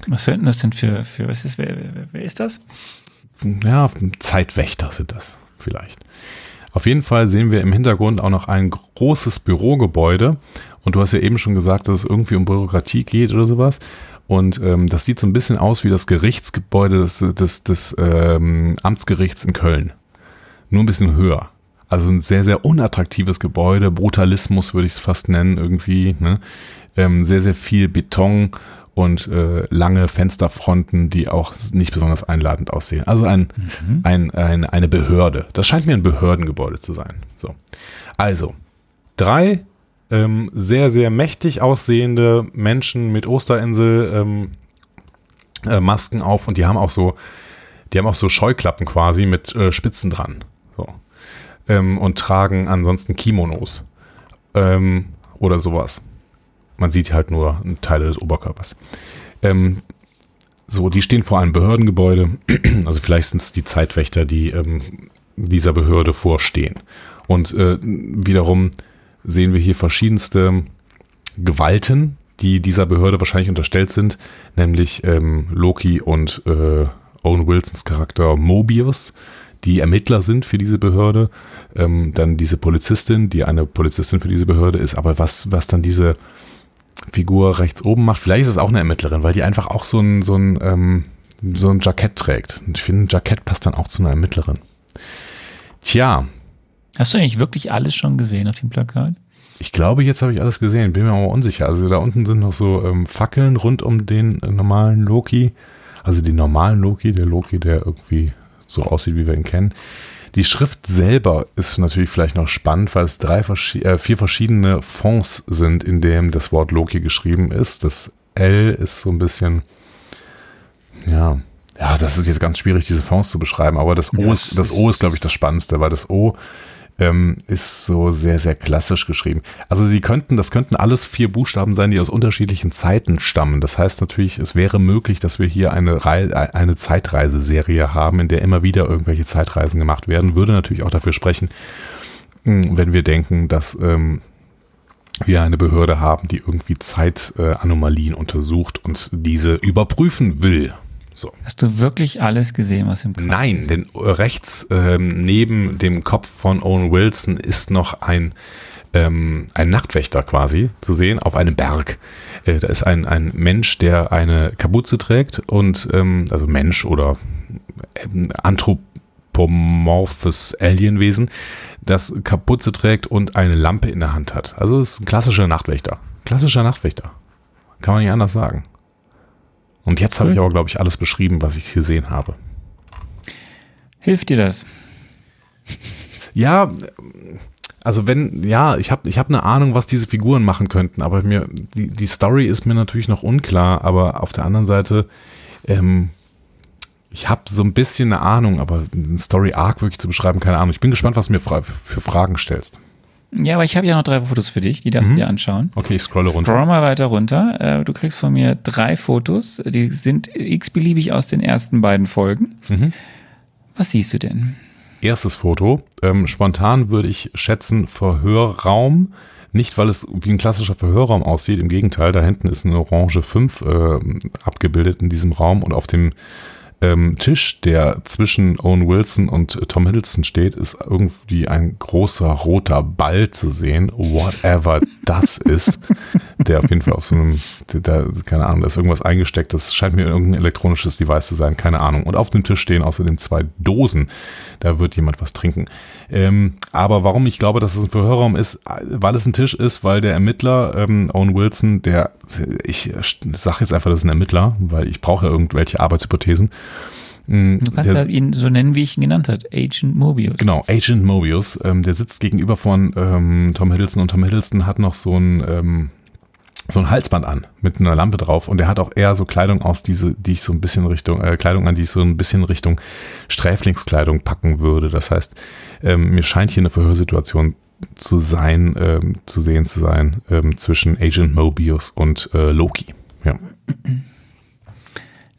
Was könnten das denn für, für was ist, wer, wer, wer ist das? Ja, Zeitwächter sind das vielleicht. Auf jeden Fall sehen wir im Hintergrund auch noch ein großes Bürogebäude und du hast ja eben schon gesagt, dass es irgendwie um Bürokratie geht oder sowas. Und ähm, das sieht so ein bisschen aus wie das Gerichtsgebäude des, des, des ähm, Amtsgerichts in Köln. Nur ein bisschen höher. Also ein sehr, sehr unattraktives Gebäude. Brutalismus würde ich es fast nennen irgendwie. Ne? Ähm, sehr, sehr viel Beton und äh, lange Fensterfronten, die auch nicht besonders einladend aussehen. Also ein, mhm. ein, ein, eine Behörde. Das scheint mir ein Behördengebäude zu sein. So. Also, drei ähm, sehr, sehr mächtig aussehende Menschen mit Osterinsel ähm, äh, Masken auf und die haben auch so, die haben auch so Scheuklappen quasi mit äh, Spitzen dran. So. Ähm, und tragen ansonsten Kimonos. Ähm, oder sowas. Man sieht halt nur Teile des Oberkörpers. Ähm, so, die stehen vor einem Behördengebäude. Also vielleicht sind es die Zeitwächter, die ähm, dieser Behörde vorstehen. Und äh, wiederum sehen wir hier verschiedenste Gewalten, die dieser Behörde wahrscheinlich unterstellt sind, nämlich ähm, Loki und äh, Owen Wilsons Charakter Mobius, die Ermittler sind für diese Behörde, ähm, dann diese Polizistin, die eine Polizistin für diese Behörde ist, aber was, was dann diese Figur rechts oben macht, vielleicht ist es auch eine Ermittlerin, weil die einfach auch so ein, so ein, ähm, so ein Jackett trägt. Und ich finde, ein Jackett passt dann auch zu einer Ermittlerin. Tja, Hast du eigentlich wirklich alles schon gesehen auf dem Plakat? Ich glaube, jetzt habe ich alles gesehen, bin mir aber unsicher. Also da unten sind noch so ähm, Fackeln rund um den äh, normalen Loki. Also den normalen Loki, der Loki, der irgendwie so aussieht, wie wir ihn kennen. Die Schrift selber ist natürlich vielleicht noch spannend, weil es drei, äh, vier verschiedene Fonds sind, in dem das Wort Loki geschrieben ist. Das L ist so ein bisschen, ja, ja, das ist jetzt ganz schwierig, diese Fonds zu beschreiben, aber das O, ist, das O ist, glaube ich, das Spannendste, weil das O ähm, ist so sehr, sehr klassisch geschrieben. Also sie könnten, das könnten alles vier Buchstaben sein, die aus unterschiedlichen Zeiten stammen. Das heißt natürlich, es wäre möglich, dass wir hier eine, Rei eine Zeitreiseserie haben, in der immer wieder irgendwelche Zeitreisen gemacht werden. Würde natürlich auch dafür sprechen, hm, wenn wir denken, dass ähm, wir eine Behörde haben, die irgendwie Zeitanomalien untersucht und diese überprüfen will. So. Hast du wirklich alles gesehen, was im Kopf Nein, ist? denn rechts ähm, neben dem Kopf von Owen Wilson ist noch ein ähm, ein Nachtwächter quasi zu sehen auf einem Berg. Äh, da ist ein, ein Mensch, der eine Kapuze trägt und ähm, also Mensch oder ähm, anthropomorphes Alienwesen, das Kapuze trägt und eine Lampe in der Hand hat. Also es ist ein klassischer Nachtwächter. Klassischer Nachtwächter. Kann man nicht anders sagen. Und jetzt habe ich aber, glaube ich, alles beschrieben, was ich gesehen habe. Hilft dir das? Ja, also wenn, ja, ich habe ich hab eine Ahnung, was diese Figuren machen könnten, aber mir, die, die Story ist mir natürlich noch unklar, aber auf der anderen Seite, ähm, ich habe so ein bisschen eine Ahnung, aber einen Story Arc wirklich zu beschreiben, keine Ahnung. Ich bin gespannt, was du mir für Fragen stellst. Ja, aber ich habe ja noch drei Fotos für dich, die darfst mhm. du dir anschauen. Okay, ich scrolle runter. Scroll mal weiter runter. Äh, du kriegst von mir drei Fotos, die sind x-beliebig aus den ersten beiden Folgen. Mhm. Was siehst du denn? Erstes Foto. Ähm, spontan würde ich schätzen Verhörraum. Nicht, weil es wie ein klassischer Verhörraum aussieht, im Gegenteil, da hinten ist eine Orange 5 äh, abgebildet in diesem Raum und auf dem ähm, Tisch, der zwischen Owen Wilson und Tom Hiddleston steht, ist irgendwie ein großer roter Ball zu sehen, whatever das ist, der auf jeden Fall auf so einem, da, keine Ahnung, da ist irgendwas eingesteckt, das scheint mir irgendein elektronisches Device zu sein, keine Ahnung. Und auf dem Tisch stehen außerdem zwei Dosen, da wird jemand was trinken. Ähm, aber warum ich glaube, dass es ein Verhörraum ist, weil es ein Tisch ist, weil der Ermittler ähm, Owen Wilson, der, ich sage jetzt einfach, das ist ein Ermittler, weil ich brauche ja irgendwelche Arbeitshypothesen. Mm, du kannst der, halt ihn so nennen, wie ich ihn genannt habe, Agent Mobius. Genau, Agent Mobius. Ähm, der sitzt gegenüber von ähm, Tom Hiddleston und Tom Hiddleston hat noch so ein ähm, so ein Halsband an mit einer Lampe drauf und er hat auch eher so Kleidung aus diese, die ich so ein bisschen Richtung äh, Kleidung an, die ich so ein bisschen Richtung Sträflingskleidung packen würde. Das heißt, ähm, mir scheint hier eine Verhörsituation zu sein, ähm, zu sehen zu sein ähm, zwischen Agent Mobius und äh, Loki. Ja.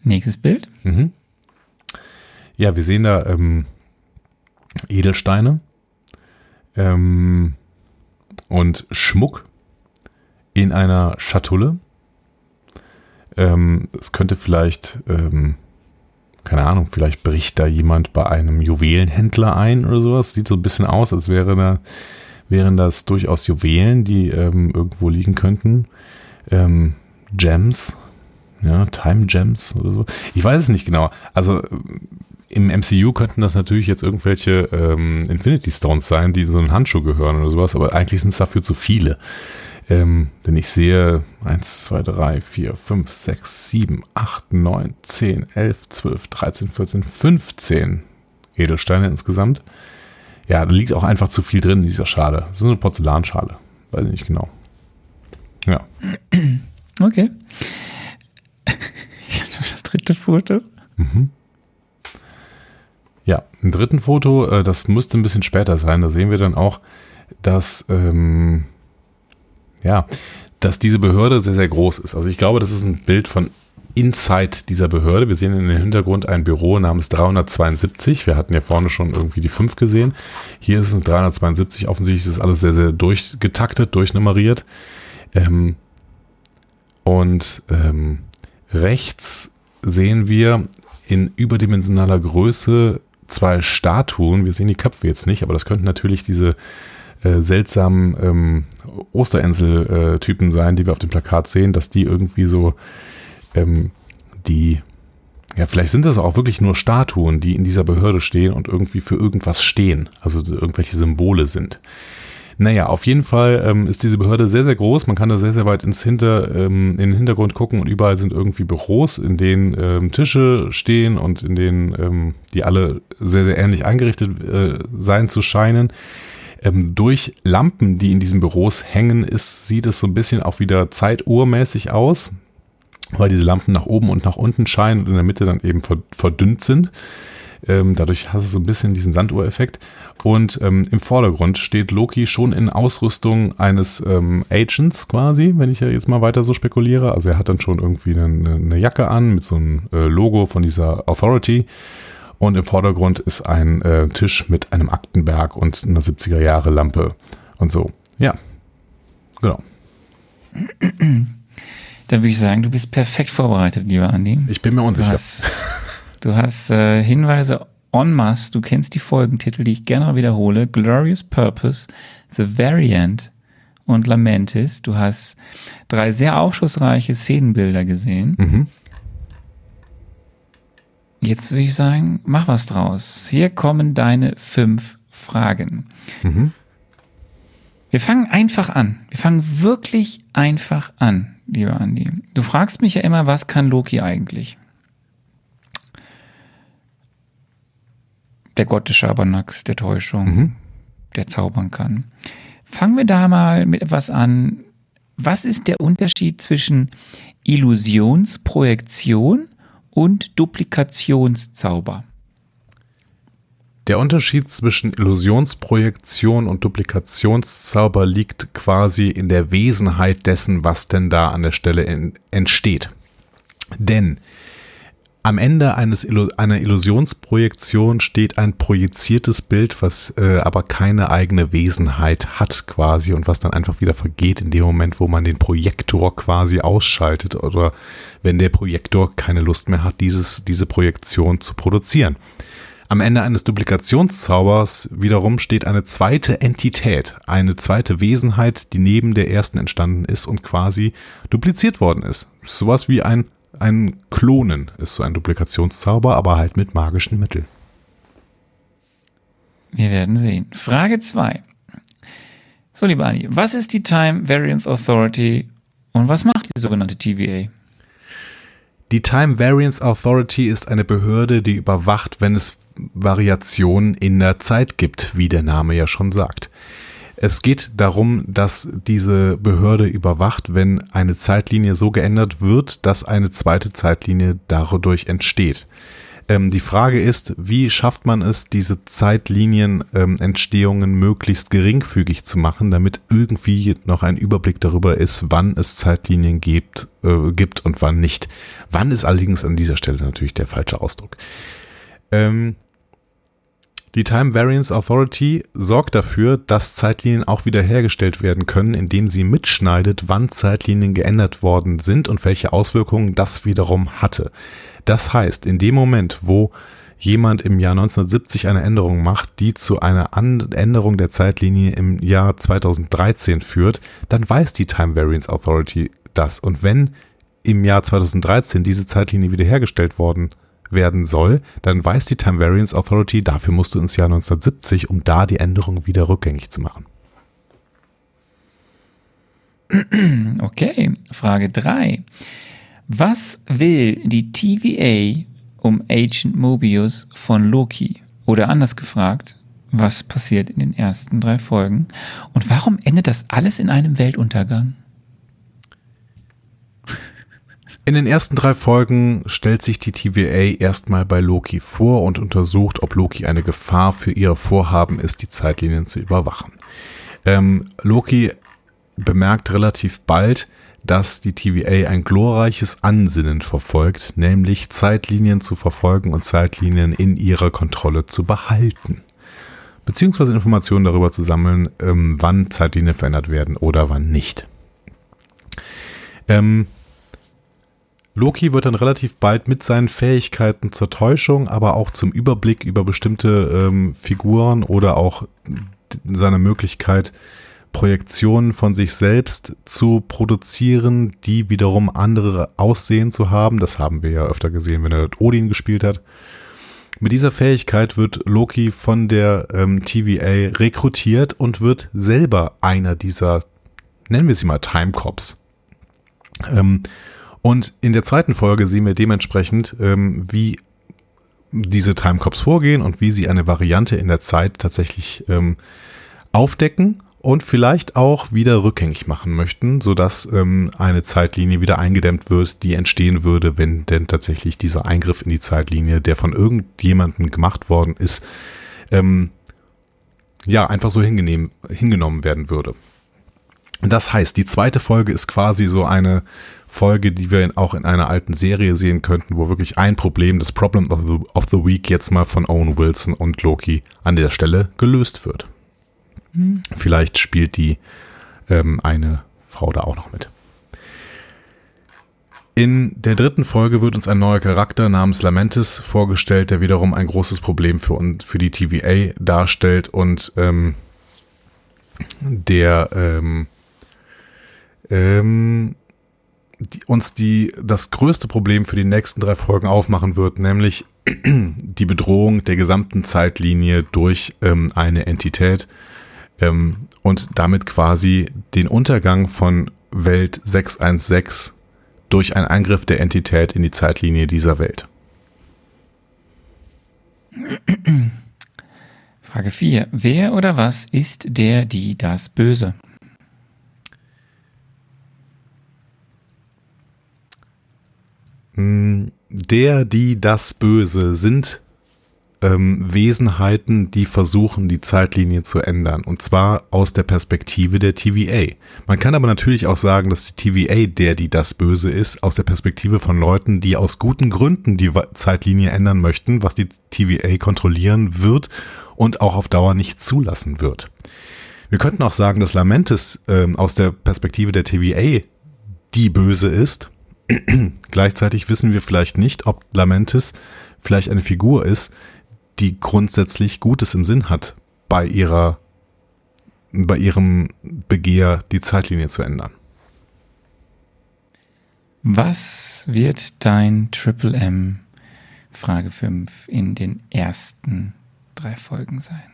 Nächstes Bild. Mhm. Ja, wir sehen da ähm, Edelsteine ähm, und Schmuck in einer Schatulle. Ähm, es könnte vielleicht, ähm, keine Ahnung, vielleicht bricht da jemand bei einem Juwelenhändler ein oder sowas. Sieht so ein bisschen aus, als wäre da, wären das durchaus Juwelen, die ähm, irgendwo liegen könnten. Ähm, Gems, ja, Time Gems oder so. Ich weiß es nicht genau. Also im MCU könnten das natürlich jetzt irgendwelche ähm, Infinity Stones sein, die so einen Handschuh gehören oder sowas, aber eigentlich sind es dafür zu viele. Ähm, denn ich sehe 1, 2, 3, 4, 5, 6, 7, 8, 9, 10, 11, 12, 13, 14, 15 Edelsteine insgesamt. Ja, da liegt auch einfach zu viel drin in dieser Schale. Das ist eine Porzellanschale. Weiß ich nicht genau. Ja. Okay. Ich habe das dritte Foto. Mhm. Ja, im dritten Foto, äh, das müsste ein bisschen später sein, da sehen wir dann auch, dass ähm, ja, dass diese Behörde sehr, sehr groß ist. Also ich glaube, das ist ein Bild von Inside dieser Behörde. Wir sehen in den Hintergrund ein Büro namens 372. Wir hatten ja vorne schon irgendwie die 5 gesehen. Hier ist es 372. Offensichtlich ist es alles sehr, sehr durchgetaktet, durchnummeriert. Ähm, und ähm, rechts sehen wir in überdimensionaler Größe zwei Statuen. Wir sehen die Köpfe jetzt nicht, aber das könnten natürlich diese äh, seltsamen ähm, Osterinsel-Typen sein, die wir auf dem Plakat sehen, dass die irgendwie so ähm, die, ja, vielleicht sind das auch wirklich nur Statuen, die in dieser Behörde stehen und irgendwie für irgendwas stehen, also irgendwelche Symbole sind. Naja, auf jeden Fall ähm, ist diese Behörde sehr, sehr groß. Man kann da sehr, sehr weit ins Hinter, ähm, in den Hintergrund gucken und überall sind irgendwie Büros, in denen ähm, Tische stehen und in denen ähm, die alle sehr, sehr ähnlich eingerichtet äh, sein zu scheinen ähm, durch Lampen, die in diesen Büros hängen, ist, sieht es so ein bisschen auch wieder zeituhrmäßig aus, weil diese Lampen nach oben und nach unten scheinen und in der Mitte dann eben verdünnt sind. Ähm, dadurch hast du so ein bisschen diesen Sanduhreffekt. Und ähm, im Vordergrund steht Loki schon in Ausrüstung eines ähm, Agents quasi, wenn ich ja jetzt mal weiter so spekuliere. Also er hat dann schon irgendwie eine, eine Jacke an mit so einem äh, Logo von dieser Authority und im Vordergrund ist ein äh, Tisch mit einem Aktenberg und einer 70er Jahre Lampe und so. Ja, genau. Dann würde ich sagen, du bist perfekt vorbereitet, lieber Andi. Ich bin mir unsicher. Du hast, du hast äh, Hinweise en masse, du kennst die Folgentitel, die ich gerne wiederhole. Glorious Purpose, The Variant und Lamentis. Du hast drei sehr aufschlussreiche Szenenbilder gesehen. Mhm. Jetzt würde ich sagen, mach was draus. Hier kommen deine fünf Fragen. Mhm. Wir fangen einfach an. Wir fangen wirklich einfach an, lieber Andi. Du fragst mich ja immer, was kann Loki eigentlich? Der Gott des Schabernacks, der Täuschung, mhm. der zaubern kann. Fangen wir da mal mit etwas an. Was ist der Unterschied zwischen Illusionsprojektion und Duplikationszauber? Der Unterschied zwischen Illusionsprojektion und Duplikationszauber liegt quasi in der Wesenheit dessen, was denn da an der Stelle entsteht. Denn am Ende eines einer Illusionsprojektion steht ein projiziertes Bild, was äh, aber keine eigene Wesenheit hat quasi und was dann einfach wieder vergeht in dem Moment, wo man den Projektor quasi ausschaltet oder wenn der Projektor keine Lust mehr hat, dieses, diese Projektion zu produzieren. Am Ende eines Duplikationszaubers wiederum steht eine zweite Entität, eine zweite Wesenheit, die neben der ersten entstanden ist und quasi dupliziert worden ist. Sowas wie ein, ein Klonen ist so ein Duplikationszauber, aber halt mit magischen Mitteln. Wir werden sehen. Frage 2. So, lieber Ani, was ist die Time Variance Authority und was macht die sogenannte TVA? Die Time Variance Authority ist eine Behörde, die überwacht, wenn es Variationen in der Zeit gibt, wie der Name ja schon sagt. Es geht darum, dass diese Behörde überwacht, wenn eine Zeitlinie so geändert wird, dass eine zweite Zeitlinie dadurch entsteht. Ähm, die Frage ist, wie schafft man es, diese Zeitlinienentstehungen ähm, möglichst geringfügig zu machen, damit irgendwie noch ein Überblick darüber ist, wann es Zeitlinien gibt, äh, gibt und wann nicht. Wann ist allerdings an dieser Stelle natürlich der falsche Ausdruck. Ähm, die Time Variance Authority sorgt dafür, dass Zeitlinien auch wiederhergestellt werden können, indem sie mitschneidet, wann Zeitlinien geändert worden sind und welche Auswirkungen das wiederum hatte. Das heißt, in dem Moment, wo jemand im Jahr 1970 eine Änderung macht, die zu einer Änderung der Zeitlinie im Jahr 2013 führt, dann weiß die Time Variance Authority das. Und wenn im Jahr 2013 diese Zeitlinie wiederhergestellt worden werden soll, dann weiß die Time Variance Authority, dafür musst du ins Jahr 1970, um da die Änderung wieder rückgängig zu machen. Okay, Frage 3. Was will die TVA um Agent Mobius von Loki? Oder anders gefragt, was passiert in den ersten drei Folgen? Und warum endet das alles in einem Weltuntergang? In den ersten drei Folgen stellt sich die TVA erstmal bei Loki vor und untersucht, ob Loki eine Gefahr für ihre Vorhaben ist, die Zeitlinien zu überwachen. Ähm, Loki bemerkt relativ bald, dass die TVA ein glorreiches Ansinnen verfolgt, nämlich Zeitlinien zu verfolgen und Zeitlinien in ihrer Kontrolle zu behalten. Beziehungsweise Informationen darüber zu sammeln, ähm, wann Zeitlinien verändert werden oder wann nicht. Ähm, Loki wird dann relativ bald mit seinen Fähigkeiten zur Täuschung, aber auch zum Überblick über bestimmte ähm, Figuren oder auch seine Möglichkeit, Projektionen von sich selbst zu produzieren, die wiederum andere Aussehen zu haben. Das haben wir ja öfter gesehen, wenn er Odin gespielt hat. Mit dieser Fähigkeit wird Loki von der ähm, TVA rekrutiert und wird selber einer dieser, nennen wir sie mal Time Cops. Ähm, und in der zweiten Folge sehen wir dementsprechend, ähm, wie diese Timecops vorgehen und wie sie eine Variante in der Zeit tatsächlich ähm, aufdecken und vielleicht auch wieder rückgängig machen möchten, sodass ähm, eine Zeitlinie wieder eingedämmt wird, die entstehen würde, wenn denn tatsächlich dieser Eingriff in die Zeitlinie, der von irgendjemandem gemacht worden ist, ähm, ja, einfach so hingenommen werden würde. Das heißt, die zweite Folge ist quasi so eine Folge, die wir auch in einer alten Serie sehen könnten, wo wirklich ein Problem, das Problem of the, of the Week, jetzt mal von Owen Wilson und Loki an der Stelle gelöst wird. Mhm. Vielleicht spielt die ähm, eine Frau da auch noch mit. In der dritten Folge wird uns ein neuer Charakter namens Lamentis vorgestellt, der wiederum ein großes Problem für, für die TVA darstellt und ähm, der ähm, ähm, die, uns die, das größte Problem für die nächsten drei Folgen aufmachen wird, nämlich die Bedrohung der gesamten Zeitlinie durch ähm, eine Entität ähm, und damit quasi den Untergang von Welt 616 durch einen Angriff der Entität in die Zeitlinie dieser Welt. Frage 4. Wer oder was ist der, die, das Böse? Hm, der, die, das Böse sind ähm, Wesenheiten, die versuchen, die Zeitlinie zu ändern. Und zwar aus der Perspektive der TVA. Man kann aber natürlich auch sagen, dass die TVA der, die das Böse ist, aus der Perspektive von Leuten, die aus guten Gründen die Zeitlinie ändern möchten, was die TVA kontrollieren wird und auch auf Dauer nicht zulassen wird. Wir könnten auch sagen, dass Lamentis äh, aus der Perspektive der TVA die Böse ist. Gleichzeitig wissen wir vielleicht nicht, ob Lamentis vielleicht eine Figur ist, die grundsätzlich Gutes im Sinn hat, bei ihrer, bei ihrem Begehr die Zeitlinie zu ändern. Was wird dein Triple M Frage 5 in den ersten drei Folgen sein?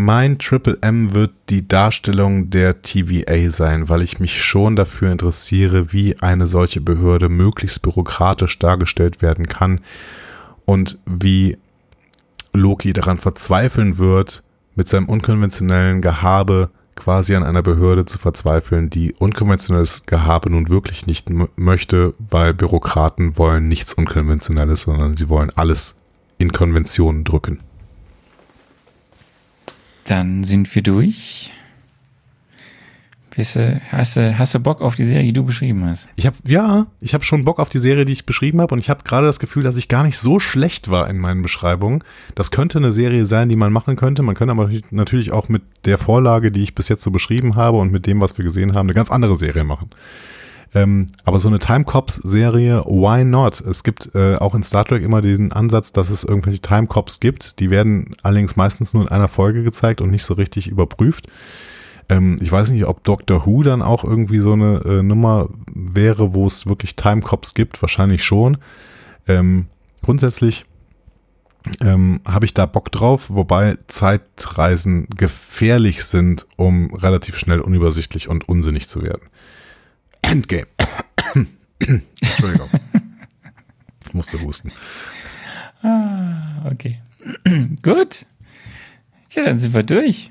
Mein Triple M wird die Darstellung der TVA sein, weil ich mich schon dafür interessiere, wie eine solche Behörde möglichst bürokratisch dargestellt werden kann und wie Loki daran verzweifeln wird, mit seinem unkonventionellen Gehabe quasi an einer Behörde zu verzweifeln, die unkonventionelles Gehabe nun wirklich nicht möchte, weil Bürokraten wollen nichts Unkonventionelles, sondern sie wollen alles in Konventionen drücken. Dann sind wir durch. Bist du, hast, du, hast du Bock auf die Serie, die du beschrieben hast? Ich habe ja, ich habe schon Bock auf die Serie, die ich beschrieben habe und ich habe gerade das Gefühl, dass ich gar nicht so schlecht war in meinen Beschreibungen. Das könnte eine Serie sein, die man machen könnte. Man könnte aber natürlich auch mit der Vorlage, die ich bis jetzt so beschrieben habe und mit dem, was wir gesehen haben, eine ganz andere Serie machen. Ähm, aber so eine Time Cops Serie, why not? Es gibt äh, auch in Star Trek immer den Ansatz, dass es irgendwelche Time Cops gibt. Die werden allerdings meistens nur in einer Folge gezeigt und nicht so richtig überprüft. Ähm, ich weiß nicht, ob Doctor Who dann auch irgendwie so eine äh, Nummer wäre, wo es wirklich Time Cops gibt. Wahrscheinlich schon. Ähm, grundsätzlich ähm, habe ich da Bock drauf, wobei Zeitreisen gefährlich sind, um relativ schnell unübersichtlich und unsinnig zu werden. Endgame. Entschuldigung. ich musste husten. Ah, okay. Gut. Ja, dann sind wir durch.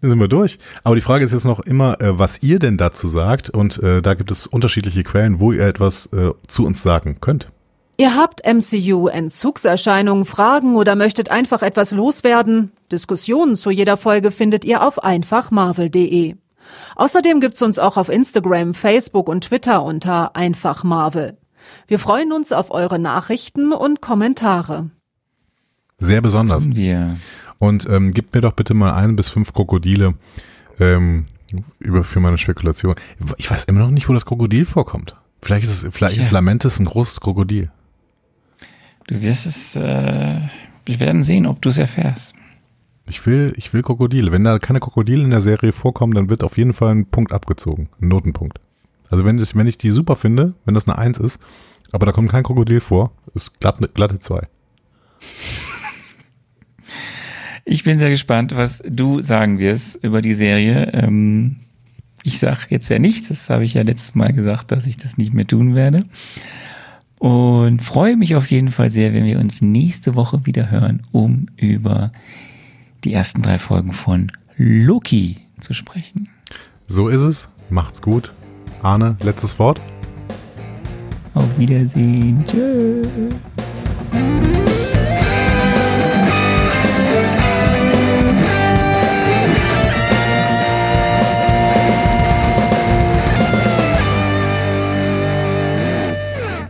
Dann sind wir durch. Aber die Frage ist jetzt noch immer, äh, was ihr denn dazu sagt. Und äh, da gibt es unterschiedliche Quellen, wo ihr etwas äh, zu uns sagen könnt. Ihr habt MCU-Entzugserscheinungen, Fragen oder möchtet einfach etwas loswerden? Diskussionen zu jeder Folge findet ihr auf einfachmarvel.de. Außerdem gibt's uns auch auf Instagram, Facebook und Twitter unter einfach Marvel. Wir freuen uns auf eure Nachrichten und Kommentare. Sehr besonders. Und ähm, gebt mir doch bitte mal ein bis fünf Krokodile ähm, über für meine Spekulation. Ich weiß immer noch nicht, wo das Krokodil vorkommt. Vielleicht ist es, vielleicht Tja. ist Lamentes ein großes Krokodil. Du wirst es, äh, wir werden sehen, ob du es erfährst. Ich will, ich will Krokodile. Wenn da keine Krokodile in der Serie vorkommen, dann wird auf jeden Fall ein Punkt abgezogen. Ein Notenpunkt. Also wenn, das, wenn ich die super finde, wenn das eine Eins ist, aber da kommt kein Krokodil vor, ist glatt, glatte zwei. Ich bin sehr gespannt, was du sagen wirst über die Serie. Ähm, ich sage jetzt ja nichts, das habe ich ja letztes Mal gesagt, dass ich das nicht mehr tun werde. Und freue mich auf jeden Fall sehr, wenn wir uns nächste Woche wieder hören, um über die ersten drei Folgen von Loki zu sprechen. So ist es. Macht's gut. Arne, letztes Wort. Auf Wiedersehen. Tschüss.